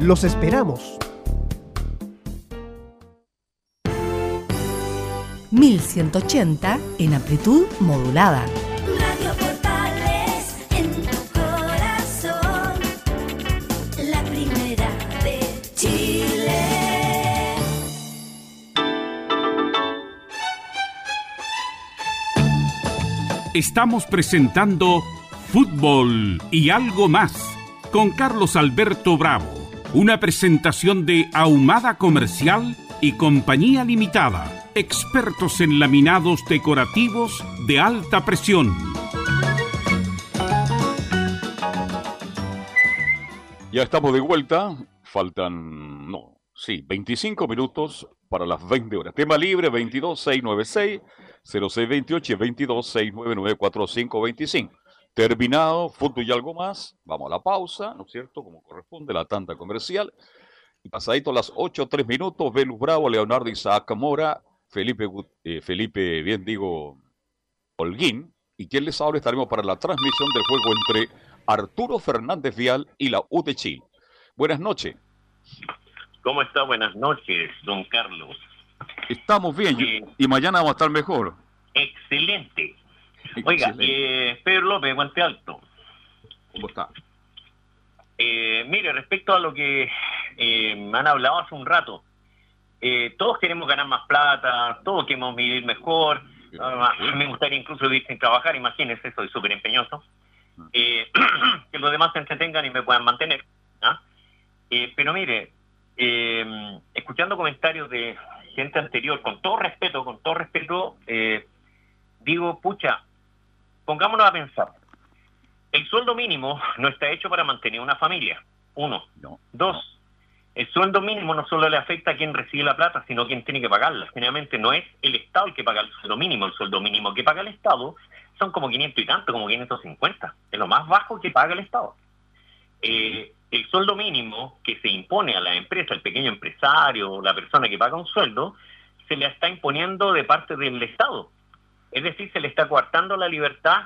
Los esperamos. 1180 en amplitud modulada. Radio Portales en tu corazón, la primera de Chile. Estamos presentando Fútbol y algo más con Carlos Alberto Bravo una presentación de Ahumada Comercial y Compañía Limitada, expertos en laminados decorativos de alta presión. Ya estamos de vuelta. Faltan, no, sí, 25 minutos para las 20 horas. Tema libre 22696 0628 y 22699 4525. Terminado, fútbol y algo más. Vamos a la pausa, ¿no es cierto? Como corresponde, la tanda comercial. Y pasadito las 8, 3 minutos, Velus Bravo, Leonardo Isaac Mora, Felipe, eh, Felipe, bien digo, Holguín. Y quien les habla, estaremos para la transmisión del juego entre Arturo Fernández Vial y la U de Chile. Buenas noches. ¿Cómo está? Buenas noches, don Carlos. Estamos bien y mañana vamos a estar mejor. Excelente. Oiga, eh, Pedro López, Guante Alto. ¿Cómo está? Eh, mire, respecto a lo que eh, me han hablado hace un rato, eh, todos queremos ganar más plata, todos queremos vivir mejor. Ah, me gustaría incluso vivir sin trabajar, imagínense, soy súper empeñoso. Eh, que los demás se entretengan y me puedan mantener. ¿ah? Pero mire, eh, escuchando comentarios de gente anterior, con todo respeto, con todo respeto, digo, pucha, pongámonos a pensar. El sueldo mínimo no está hecho para mantener una familia. Uno. Dos. El sueldo mínimo no solo le afecta a quien recibe la plata, sino a quien tiene que pagarla. Generalmente no es el Estado el que paga el sueldo mínimo. El sueldo mínimo que paga el Estado son como 500 y tanto, como 550. Es lo más bajo que paga el Estado. Eh, el sueldo mínimo que se impone a la empresa, el pequeño empresario, la persona que paga un sueldo, se le está imponiendo de parte del Estado. Es decir, se le está coartando la libertad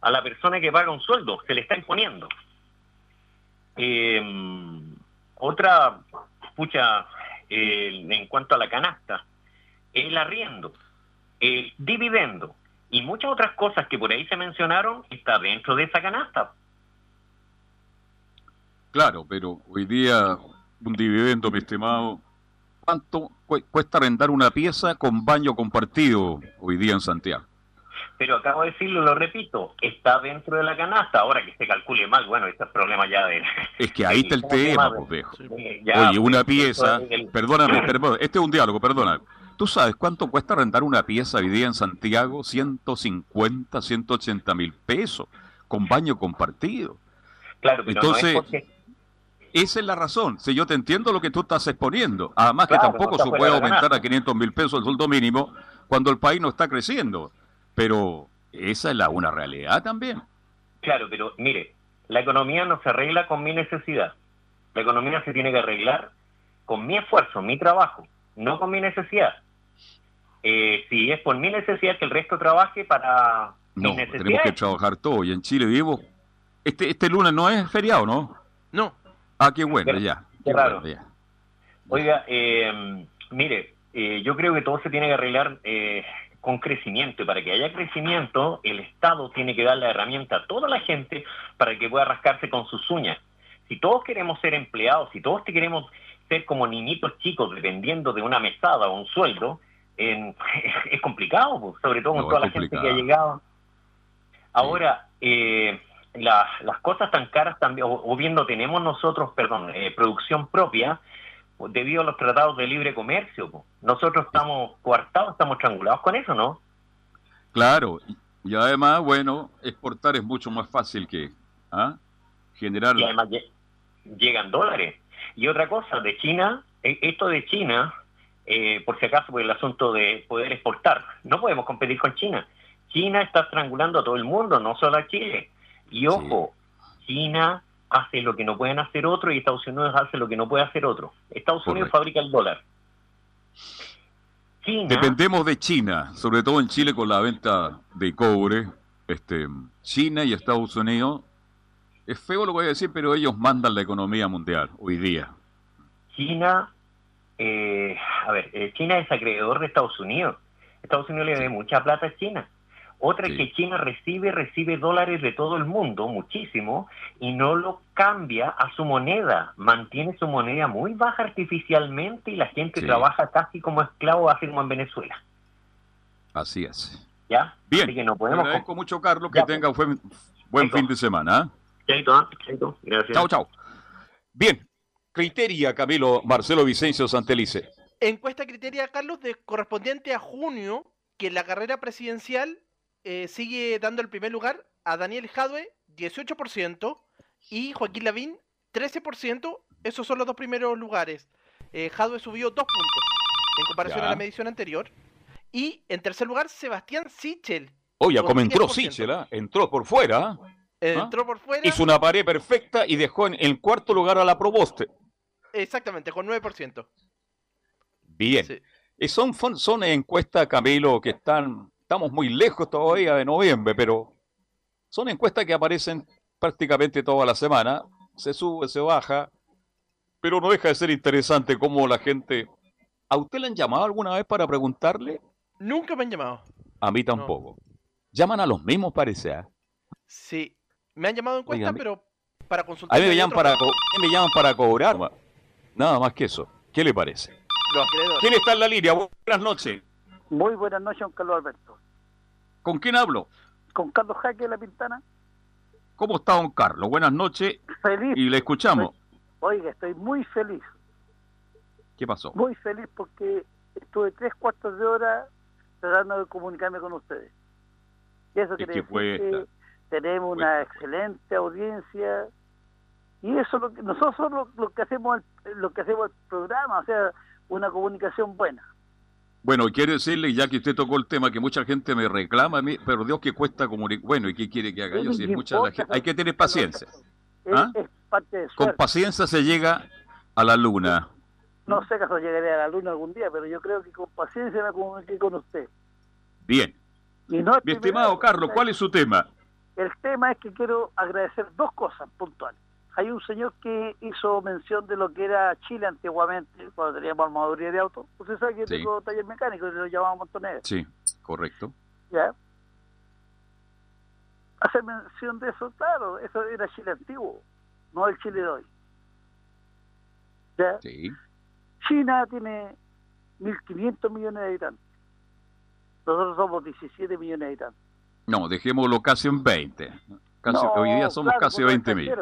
a la persona que paga un sueldo, se le está imponiendo. Eh, otra, pucha, en cuanto a la canasta, el arriendo, el dividendo y muchas otras cosas que por ahí se mencionaron está dentro de esa canasta. Claro, pero hoy día un dividendo, mi estimado, ¿cuánto cu- cuesta arrendar una pieza con baño compartido hoy día en Santiago? Pero acabo de decirlo, lo repito, está dentro de la canasta. Ahora que se calcule mal, bueno, este es problema ya de... Es que ahí está el tema, pues, viejo. Oye, una pues, pieza, el- perdóname, perdón, este es un diálogo, perdona. ¿Tú sabes cuánto cuesta arrendar una pieza hoy día en Santiago? 150, 180 mil pesos, con baño compartido. Claro, pero Entonces, no es porque... Esa es la razón. Si yo te entiendo lo que tú estás exponiendo. Además que tampoco no se puede aumentar a 500 mil pesos el sueldo mínimo cuando el país no está creciendo. Pero esa es la una realidad también. Claro, pero mire, la economía no se arregla con mi necesidad. La economía se tiene que arreglar con mi esfuerzo, mi trabajo, no con mi necesidad. Eh, si es por mi necesidad que el resto trabaje para No, mis tenemos que trabajar todo. Y en Chile vivo. Este, este lunes no es feriado, ¿no? No. Ah, qué bueno, Qué- ya. qué raro. bueno, ya. Oiga, eh, mire, eh, yo creo que todo se tiene que arreglar eh, con crecimiento y para que haya crecimiento, el Estado tiene que dar la herramienta a toda la gente para que pueda rascarse con sus uñas. Si todos queremos ser empleados, si todos te queremos ser como niñitos chicos dependiendo de una mesada o un sueldo, es complicado, sobre todo con No, toda la gente que ha llegado. Ahora, eh, la- las cosas tan caras también, o, o bien no tenemos nosotros, perdón, eh, producción propia, debido a los tratados de libre comercio. Nosotros estamos coartados, estamos triangulados con eso, ¿no? Claro. Y, además, bueno, exportar es mucho más fácil que ¿ah? generar. Y además lle- llegan dólares. Y otra cosa, de China, eh, esto de China, eh, por si acaso, por el asunto de poder exportar, no podemos competir con China. China está estrangulando a todo el mundo, no solo a Chile. Y ojo, China hace lo que no pueden hacer otro y Estados Unidos hace lo que no puede hacer otro. Estados Unidos fabrica el dólar. China, Dependemos de China, sobre todo en Chile con la venta de cobre. Este, China y Estados Unidos, es feo lo que voy a decir, pero ellos mandan la economía mundial hoy día. China, eh, a ver, eh, China es acreedor de Estados Unidos. Estados Unidos le debe mucha plata a China. Otra es que China recibe, recibe dólares de todo el mundo, muchísimo, y no lo cambia a su moneda. Mantiene su moneda muy baja artificialmente y la gente Sí. trabaja casi como esclavo, así como en Venezuela. Así es. ¿Ya? Bien. Así que no Te podemos... agradezco mucho, Carlos, que Ya, pues. tenga buen, buen fin de semana. Chaito. Chaito. Gracias. Chao, chao. Bien. Criteria, Camilo Marcelo Vicencio Santelice. Encuesta criteria, Carlos, de, correspondiente a junio, que la carrera presidencial eh, sigue dando el primer lugar a Daniel Jadwe, 18%, y Joaquín Lavín, 13%. Esos son los dos primeros lugares. Eh, Jadwe subió dos puntos en comparación Ya. a la medición anterior. Y en tercer lugar, Sebastián Sichel. Oye, como entró 10%. Sichel, ¿ah? entró por fuera. Eh, ¿Ah? Entró por fuera. Hizo una pared perfecta y dejó en el cuarto lugar a la Proboste. Exactamente, con 9%. Bien. Y son, son, son encuestas, Camilo, que están, estamos muy lejos todavía de noviembre, pero son encuestas que aparecen prácticamente toda la semana. Se sube, se baja, pero no deja de ser interesante cómo la gente... ¿A usted le han llamado alguna vez para preguntarle? Nunca me han llamado. A mí tampoco. Llaman a los mismos, parece. ¿ah? Sí. Me han llamado encuesta, Oiga, mi- pero para consultar. A mí me llaman para, co- a mí me llaman para cobrar. Nada más que eso. ¿Qué le parece? Los acreedores. ¿Quién está en la línea? Buenas noches. Muy buenas noches, don Carlos Alberto. ¿Con quién hablo? Con Carlos Jaque de la Pintana. ¿Cómo está don Carlos? Buenas noches Feliz. y le escuchamos. Oiga, estoy muy feliz, ¿Qué pasó? muy feliz porque estuve tres cuartos de hora tratando de comunicarme con ustedes. Y eso Es quiere que decir que tenemos una excelente audiencia y eso es lo que nosotros lo, lo que hacemos el- lo que hacemos el programa, o sea, una comunicación buena. Bueno, quiero decirle, ya que usted tocó el tema, que mucha gente me reclama a mí, pero Dios que cuesta comunicar. Bueno, ¿y qué quiere que haga yo? Si es mucha la gente- Hay que tener paciencia. ¿Ah? Con paciencia se llega a la luna. No sé acaso llegaré a la luna algún día, pero yo creo que con paciencia me comuniqué con usted. Bien. Y no es Mi estimado. Carlos, ¿cuál es su tema? El tema es que quiero agradecer dos cosas puntuales. Hay un señor que hizo mención de lo que era Chile antiguamente, cuando teníamos armaduría de auto. Usted sabe que Sí. tengo taller mecánico y lo llamamos Montonero. Sí, correcto. ¿Ya? Hacer mención de eso, claro, eso era Chile antiguo, no el Chile de hoy. ¿Ya? Sí. China tiene 1.500 millones de habitantes. Nosotros somos 17 millones de habitantes. No, dejémoslo casi en 20. Casi, No, hoy día somos claro, casi con los 20 mil.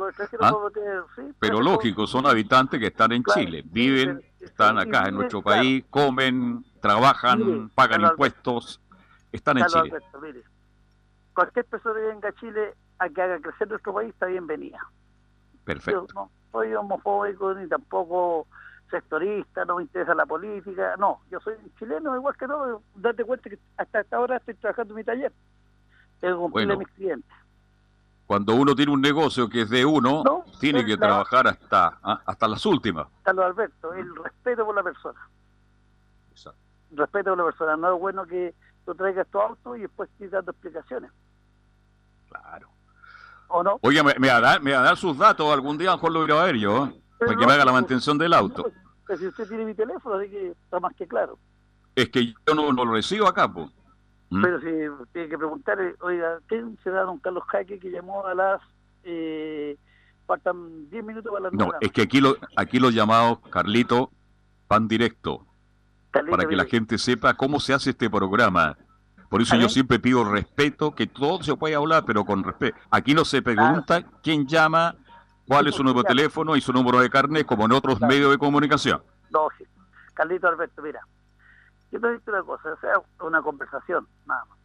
Los extranjeros ¿Ah? sí, Pero lógico, son habitantes que están en Claro, Chile, viven, están acá en nuestro claro. país, comen, trabajan, Mire, pagan impuestos, están en Chile. Alberto, mire, cualquier persona que venga a Chile a que haga crecer nuestro país está bienvenida. Perfecto. Yo no soy homofóbico ni tampoco sectorista, no me interesa la política, no, yo soy chileno igual que todo, date cuenta que hasta esta hora estoy trabajando en mi taller, tengo que cumplirle Bueno. mis clientes. Cuando uno tiene un negocio que es de uno, No, tiene que la- trabajar hasta, ah, hasta las últimas. Carlos Alberto, el respeto por la persona. Respeto por la persona, no es bueno que tú traigas tu auto y después estés dando explicaciones. Claro. ¿O no? Oiga, me, me va a dar, me sus datos algún día, a lo mejor lo voy a ver yo, ¿eh? para que me haga la mantención del auto. Pero si usted tiene mi teléfono, así que está más que claro. Es que yo no, no lo recibo acá, pues. ¿Mm? Pero si tiene que preguntarle, oiga, ¿quién será don Carlos Jaque que llamó a las... Eh, faltan 10 minutos para las No, es que aquí, lo, aquí los llamados, Carlito, van directo, Carlito, para que la gente sepa cómo se hace este programa. Por eso ¿Ah, yo eh? siempre pido respeto, que todo se puede hablar, pero con respeto. Aquí no se pregunta quién llama, cuál es su número de teléfono y su número de carnet, como en otros medios de comunicación. Lógico. Carlito Alberto, mira, yo te digo una cosa, o sea, una conversación, nada más.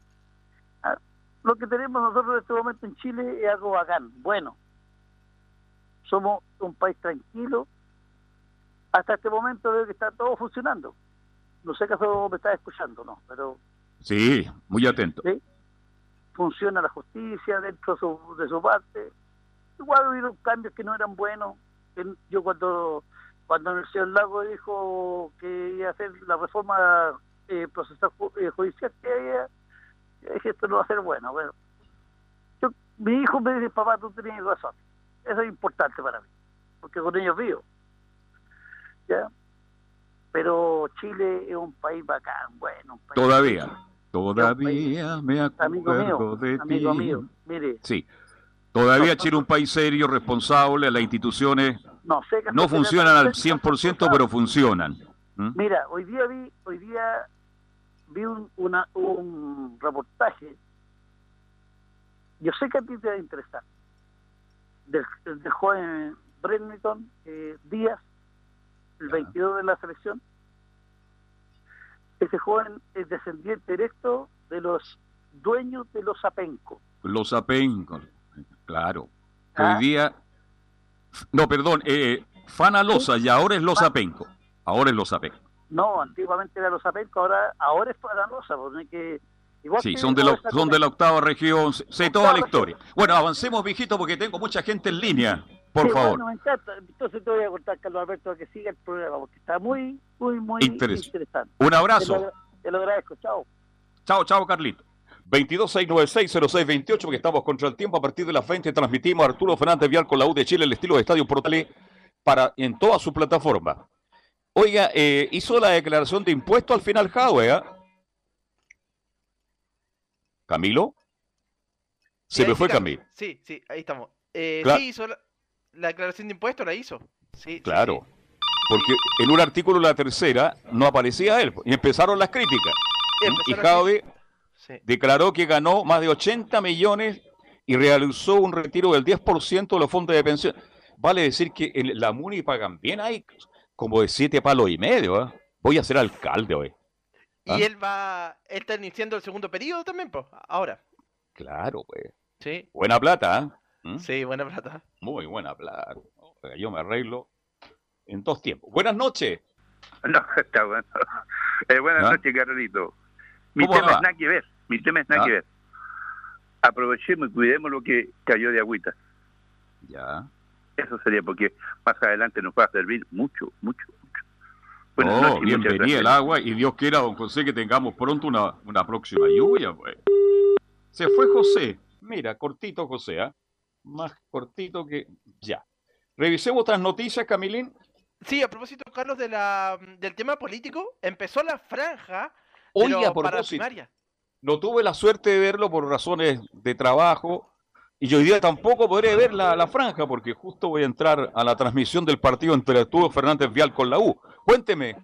Ah, Lo que tenemos nosotros en este momento en Chile es algo bacán, bueno. Somos un país tranquilo. Hasta este momento veo que está todo funcionando. No sé acaso me estás escuchando, ¿no? Pero Sí, muy atento. ¿sí? funciona la justicia dentro de su, de su parte. Igual hubieron cambios que no eran buenos. En- Yo cuando cuando el señor Lago dijo que iba a hacer la reforma eh, procesal eh, judicial que había, yo dije esto no va a ser bueno. Bueno, yo, mi hijo me dice, papá, tú tenías razón. Eso es importante para mí, porque con ellos vivo. ¿Ya? Pero Chile es un país bacán, bueno. un país- Todavía, todavía me Amigo mío, acuerdo de amigo ti. mío, mire, Sí, todavía Chile es un país serio, responsable, las instituciones no sé funcionan al pero- 100%, pero funcionan. ¿Mm? Mira, hoy día vi, hoy día vi un, una, un reportaje. Yo sé que a ti te va a interesar. Del, del joven Brenton eh, Díaz, el 22 de la selección, ese joven es descendiente directo de los dueños de los Apenco. Los apencos, claro. Ah. Hoy día, no, perdón, eh, Fana Loza y ahora es Los Apenco. Ahora es Los Apenco. No, antiguamente era los Apenco, ahora, ahora es Faranosa, porque que igual Sí, son de, la, son de la octava región, sé toda la historia. Bueno, avancemos, viejito, porque tengo mucha gente en línea. Por Sí, favor. Bueno, me encanta. Entonces te voy a contar, Carlos Alberto, que siga el programa, porque está muy, muy, muy Interes- interesante. Un abrazo. Te lo, te lo agradezco, chao. Chao, chao, Carlito. 226960628, porque estamos contra el tiempo. A partir de las 20 transmitimos a Arturo Fernández Vial con la U de Chile, el estilo de Estadio Portales, para, en toda su plataforma. Oiga, eh, hizo la declaración de impuesto al final Jadwe, ¿ah? ¿Camilo? Se Sí, me fue Camilo. Sí, sí, ahí estamos. Eh, Claro. Sí, hizo la, la declaración de impuestos, la hizo. Sí, sí, Claro. Porque en un artículo la tercera no aparecía él. Y empezaron las críticas. Y Y Jadwe Sí. declaró que ganó más de 80 millones y realizó un retiro del 10% de los fondos de pensión. Vale decir que en la MUNI pagan bien ahí, como de siete palos y medio. ¿ah? Voy a ser alcalde hoy. Y ¿Ah? él va, él está iniciando el segundo periodo también, pues, ahora. Claro, pues. Sí. Buena plata. ¿Mm? Sí, buena plata. Muy buena plata. Yo me arreglo en dos tiempos. Buenas noches. No, está bueno. Eh, buenas ¿Ah? noches, Carolito. Mi ¿Cómo tema va? es nada que ver. Mi tema es nada ¿Ah? que ver. Aprovechemos y cuidemos lo que cayó de agüita. Ya. Eso sería porque más adelante nos va a servir mucho, mucho, mucho. Buenas oh, noches bienvenida el agua y Dios quiera, don José, que tengamos pronto una, una próxima lluvia, pues. Se fue José. Mira, cortito José, ¿ah? Más cortito que ya. Revisemos otras noticias, Camilín. Sí, a propósito, Carlos, de la, del tema político, empezó la franja de Oiga, los a propósito, paraprimaria. No tuve la suerte de verlo por razones de trabajo y hoy día tampoco podré ver la, la franja porque justo voy a entrar a la transmisión del partido entre Arturo Fernández Vial con la U. Cuénteme,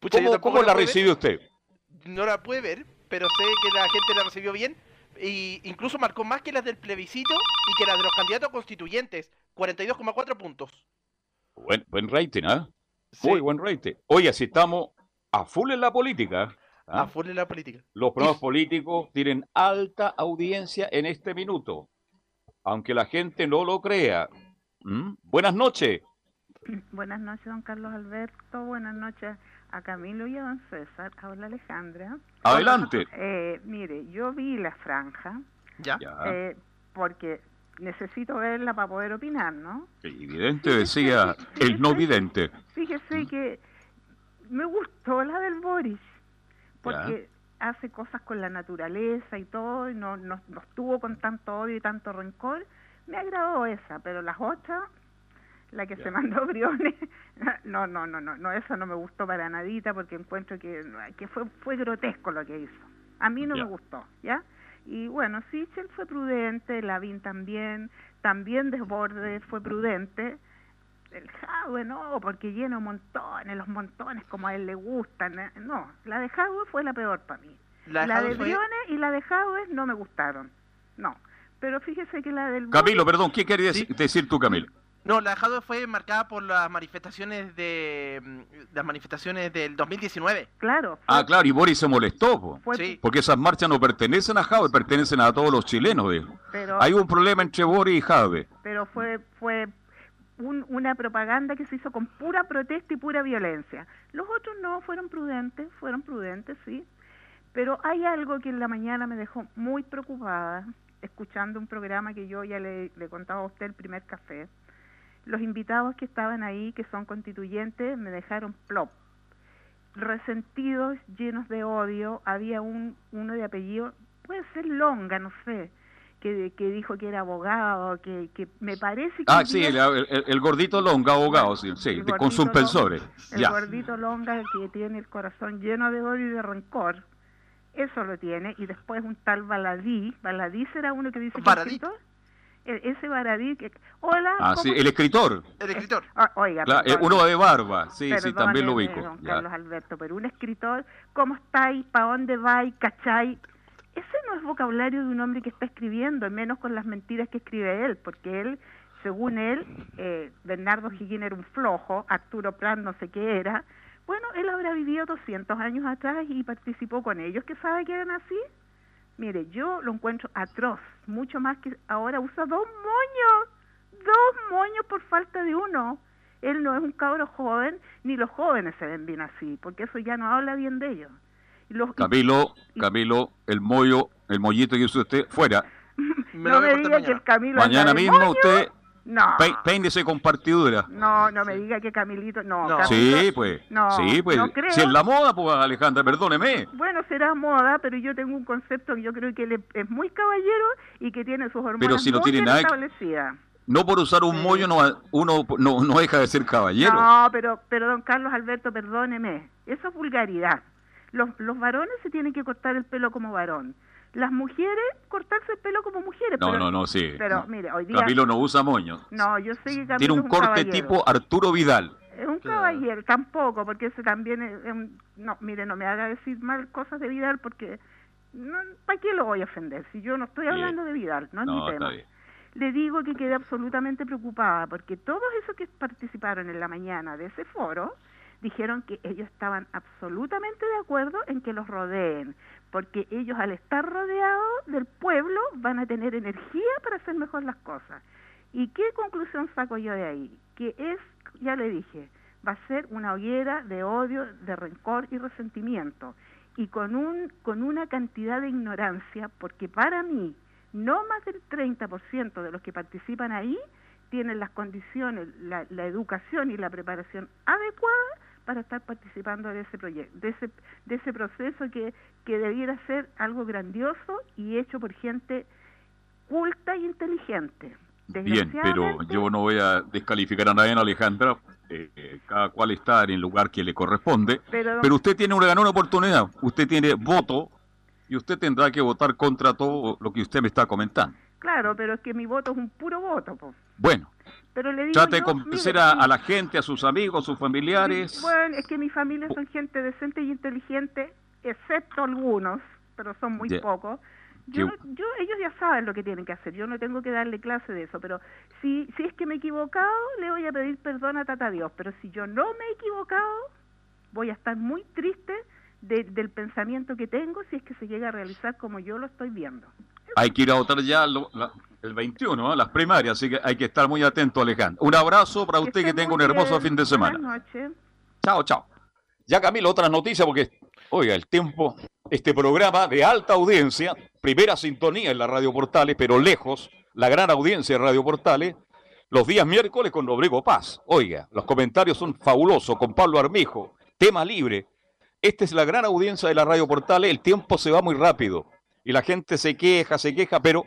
Pucha, ¿cómo, cómo la la recibió usted? No la pude ver, pero sé que la gente la recibió bien. Y incluso marcó más que las del plebiscito y que las de los candidatos constituyentes. 42,4 puntos. Buen, buen rating, ¿ah? Muy buen rating. Oye, si estamos a full en la política. ¿Ah? A full en la política. Los programas políticos tienen alta audiencia en este minuto, aunque la gente no lo crea. ¿Mm? Buenas noches. Buenas noches, don Carlos Alberto. Buenas noches a Camilo y a don César. Habla Alejandra. Adelante. Eh, mire, yo vi la franja ¿Ya? eh, porque necesito verla para poder opinar, ¿no? Evidente, decía el no vidente. Fíjese que me gustó la del Boris, porque hace cosas con la naturaleza y todo, y no, no, no estuvo con tanto odio y tanto rencor. Me agradó esa, pero las otras, la que se mandó Briones, no, no, no, no, no, esa no me gustó para nadita, porque encuentro que, que fue, fue grotesco lo que hizo. A mí no Ya. me gustó, ¿ya? Y bueno, Sichel fue prudente, Lavín también, también Desbordes fue prudente, el Jadwe no, porque lleno montones, los montones como a él le gustan. ¿eh? No, la de Jadwe fue la peor para mí. La La, de de Jadwe fue- Briones y la de Jadwe no me gustaron. No, pero fíjese que la del... Camilo, Boris- perdón, ¿qué querías decir tú, Camilo? No, la Jadwe fue marcada por las manifestaciones de mm, las manifestaciones del 2019. Claro. Ah, claro, y Boris se molestó, po. Fue- Sí. porque esas marchas no pertenecen a Jave, pertenecen a todos los chilenos. dijo. Pero- Hay un problema entre Boris y Jave. pero fue fue un- una propaganda que se hizo con pura protesta y pura violencia. Los otros no fueron prudentes, fueron prudentes, sí. Pero hay algo que en la mañana me dejó muy preocupada, escuchando un programa que yo ya le, le contaba a usted, el primer café. Los invitados que estaban ahí, que son constituyentes, me dejaron plop. Resentidos, llenos de odio. Había un uno de apellido, puede ser Longa, no sé, que, que dijo que era abogado, que, que me parece que... Ah, sí, el, el- el gordito longa abogado, sí, sí, con suspensores. El Ya. gordito longa que tiene el corazón lleno de odio y de rencor. Eso lo tiene. Y después un tal Baladí. ¿Baladí será uno que dice que es? E- Ese Baradí que... Hola. Ah, ¿cómo- sí, el escritor. El escritor. Ah, oiga, Claro, eh, perdón. uno de barba, sí, sí, también lo ubico. don Ya. Carlos Alberto, pero un escritor, ¿cómo estáis? ¿Para dónde vais? ¿Cachai? Ese no es vocabulario de un hombre que está escribiendo, menos con las mentiras que escribe él, porque él, según él, eh, Bernardo Higgin era un flojo, Arturo Prat no sé qué era. Bueno, él habrá vivido 200 años atrás y participó con ellos, que sabe que eran así. Mire, yo lo encuentro atroz, mucho más que ahora usa dos moños, dos moños por falta de uno. Él no es un cabro joven, ni los jóvenes se ven bien así, porque eso ya no habla bien de ellos. Los- Camilo, Camilo, el mollo, el mollito que usa usted, fuera. no me diga que el Camilo Mañana mismo moño. usted No, pe- peínese con partidura. no, no me diga que Camilito, no. Camilo- Sí, pues. no, sí, pues. no creo. Si es la moda, pues Alejandra, perdóneme. Bueno, será moda, pero yo tengo un concepto que yo creo que él es- muy caballero y que tiene sus hormonas Pero si no muy tiene bien nada que- establecidas. No por usar un mollo no, uno no, no deja de ser caballero. No, pero, pero don Carlos Alberto, perdóneme, eso es vulgaridad. Los, los varones se tienen que cortar el pelo como varón. Las mujeres, cortarse el pelo como mujeres. No, pero- no, no, sí. Pero no. mire, hoy día... Camilo no usa moño. No, yo sé que Camilo Tiene un es corte caballero. tipo Arturo Vidal. Es un caballero, tampoco, porque ese también es, es un- No, mire, no me haga decir mal cosas de Vidal porque... No, ¿Para qué lo voy a ofender? Si yo no estoy Bien. hablando de Vidal, no es mi tema. está bien. Le digo que quedé absolutamente preocupada porque todos esos que participaron en la mañana de ese foro dijeron que ellos estaban absolutamente de acuerdo en que los rodeen, porque ellos al estar rodeados del pueblo van a tener energía para hacer mejor las cosas. ¿Y qué conclusión saco yo de ahí? Que es, ya le dije, va a ser una hoguera de odio, de rencor y resentimiento, y con, un, con una cantidad de ignorancia, porque para mí no más del 30% de los que participan ahí tienen las condiciones, la, la educación y la preparación adecuada para estar participando de ese proyecto, de ese, de ese proceso que, que debiera ser algo grandioso y hecho por gente culta e inteligente. Bien, pero yo no voy a descalificar a nadie, Alejandra. Eh, eh, cada cual está en el lugar que le corresponde. Pero- Pero usted tiene una gran oportunidad. Usted tiene voto y usted tendrá que votar contra todo lo que usted me está comentando. Claro, pero es que mi voto es un puro voto. po. Bueno, Pero le digo trate de convencer a, la gente, a sus amigos, a sus familiares. Bueno, es que mi familia son gente decente y inteligente, excepto algunos, pero son muy pocos. Yo, yo, ellos ya saben lo que tienen que hacer, yo no tengo que darle clase de eso, pero si, si es que me he equivocado, le voy a pedir perdón a Tata Dios, pero si yo no me he equivocado, voy a estar muy triste de- del pensamiento que tengo si es que se llega a realizar como yo lo estoy viendo. Hay que ir a votar ya lo- la- el 21, ¿eh? las primarias, así que hay que estar muy atento, Alejandra. Un abrazo para usted, que tenga un hermoso fin de semana. Buenas noches. Chao, chao. Ya Camilo, otra noticia porque, oiga, el tiempo, este programa de alta audiencia, primera sintonía en la Radio Portales, pero lejos, la gran audiencia de Radio Portales, los días miércoles con Rodrigo Paz. Oiga, los comentarios son fabulosos, con Pablo Armijo, tema libre. Esta es la gran audiencia de la Radio Portales, el tiempo se va muy rápido y la gente se queja, se queja, pero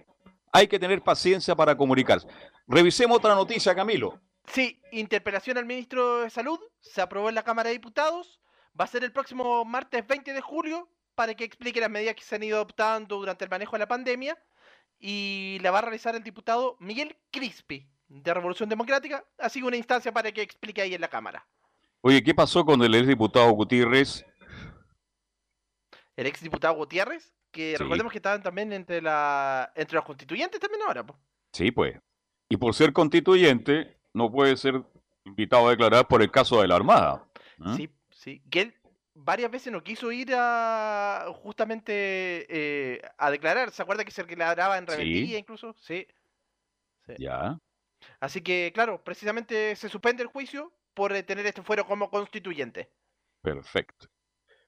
hay que tener paciencia para comunicarse. Revisemos otra noticia, Camilo. Sí, interpelación al ministro de Salud, se aprobó en la Cámara de Diputados, va a ser el próximo martes 20 de julio para que explique las medidas que se han ido adoptando durante el manejo de la pandemia y la va a realizar el diputado Miguel Crispi de Revolución Democrática, así que una instancia para que explique ahí en la Cámara. Oye, ¿qué pasó con el exdiputado Gutiérrez? El ex diputado Gutiérrez, que Sí. recordemos que estaban también entre la entre los constituyentes también ahora, po. Sí, pues. Y por ser constituyente, no puede ser invitado a declarar por el caso de la Armada. ¿eh? Sí, sí. Que él varias veces no quiso ir a justamente eh, a declarar. ¿Se acuerda que se declaraba en Sí. rebeldía incluso? Sí. Ya. Así que, claro, precisamente se suspende el juicio por eh, tener este fuero como constituyente. Perfecto.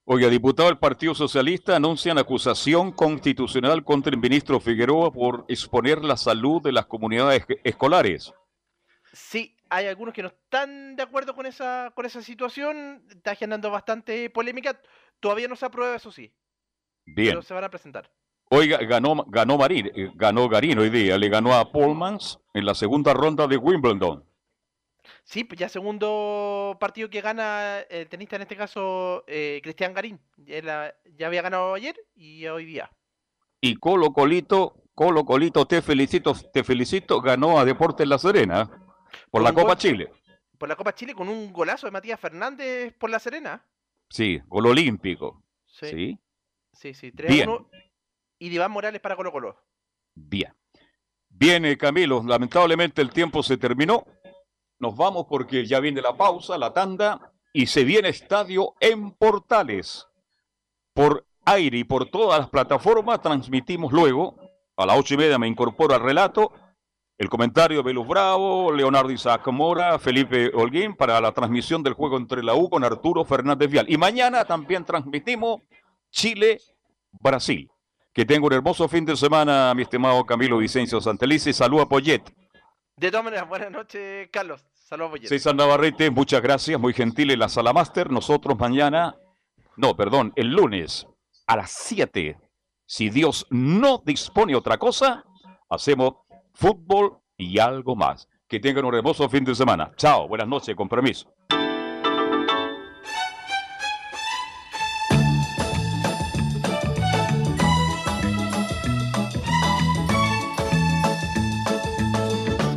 Oiga, diputado del Partido Socialista anuncian acusación constitucional contra el ministro Figueroa por exponer la salud de las comunidades esque- escolares. Sí, hay algunos que no están de acuerdo con esa, con esa situación. Está generando bastante polémica. Todavía no se aprueba, eso sí. Bien. Pero se van a presentar. Oiga, ganó, ganó Marín, eh, ganó Garín hoy día, le ganó a Polmans en la segunda ronda de Wimbledon. Sí, pues ya segundo partido que gana el tenista, en este caso eh, Cristian Garín. Ya había ganado ayer y hoy día. Y Colo Colito, Colo Colito, te felicito, te felicito, ganó a Deportes La Serena por la Copa Chile. Por la Copa Chile con un golazo de Matías Fernández por La Serena. Sí, gol olímpico. Sí. Sí, Sí, sí, 3 Bien. 1. Y Iván Morales para Colo Colo. bien. Bien, Camilo, lamentablemente el tiempo se terminó. Nos vamos porque ya viene la pausa, la tanda, y se viene estadio en Portales. Por aire y por todas las plataformas transmitimos luego, a las ocho y media me incorporo al relato, el comentario de Bravo, Leonardo Isaac Mora, Felipe Holguín para la transmisión del juego entre la U con Arturo Fernández Vial. Y mañana también transmitimos Chile-Brasil. Que tenga un hermoso fin de semana, mi estimado Camilo Vicencio Santelice. Salud a Poyet. De todas maneras, buenas noches, Carlos. Saludos. César Navarrete, muchas gracias, muy gentil en la sala máster. Nosotros mañana, no, perdón, el lunes a las 7, si Dios no dispone otra cosa, hacemos fútbol y algo más. Que tengan un hermoso fin de semana. Chao, buenas noches, con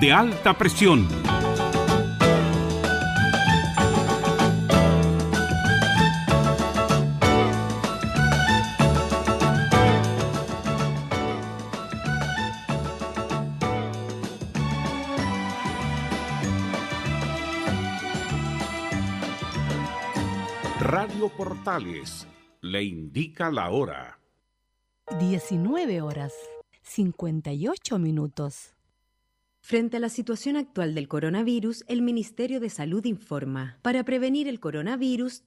de alta presión. Radio Portales le indica la hora. 19 horas 58 minutos. Frente a la situación actual del coronavirus, el Ministerio de Salud informa, para prevenir el coronavirus,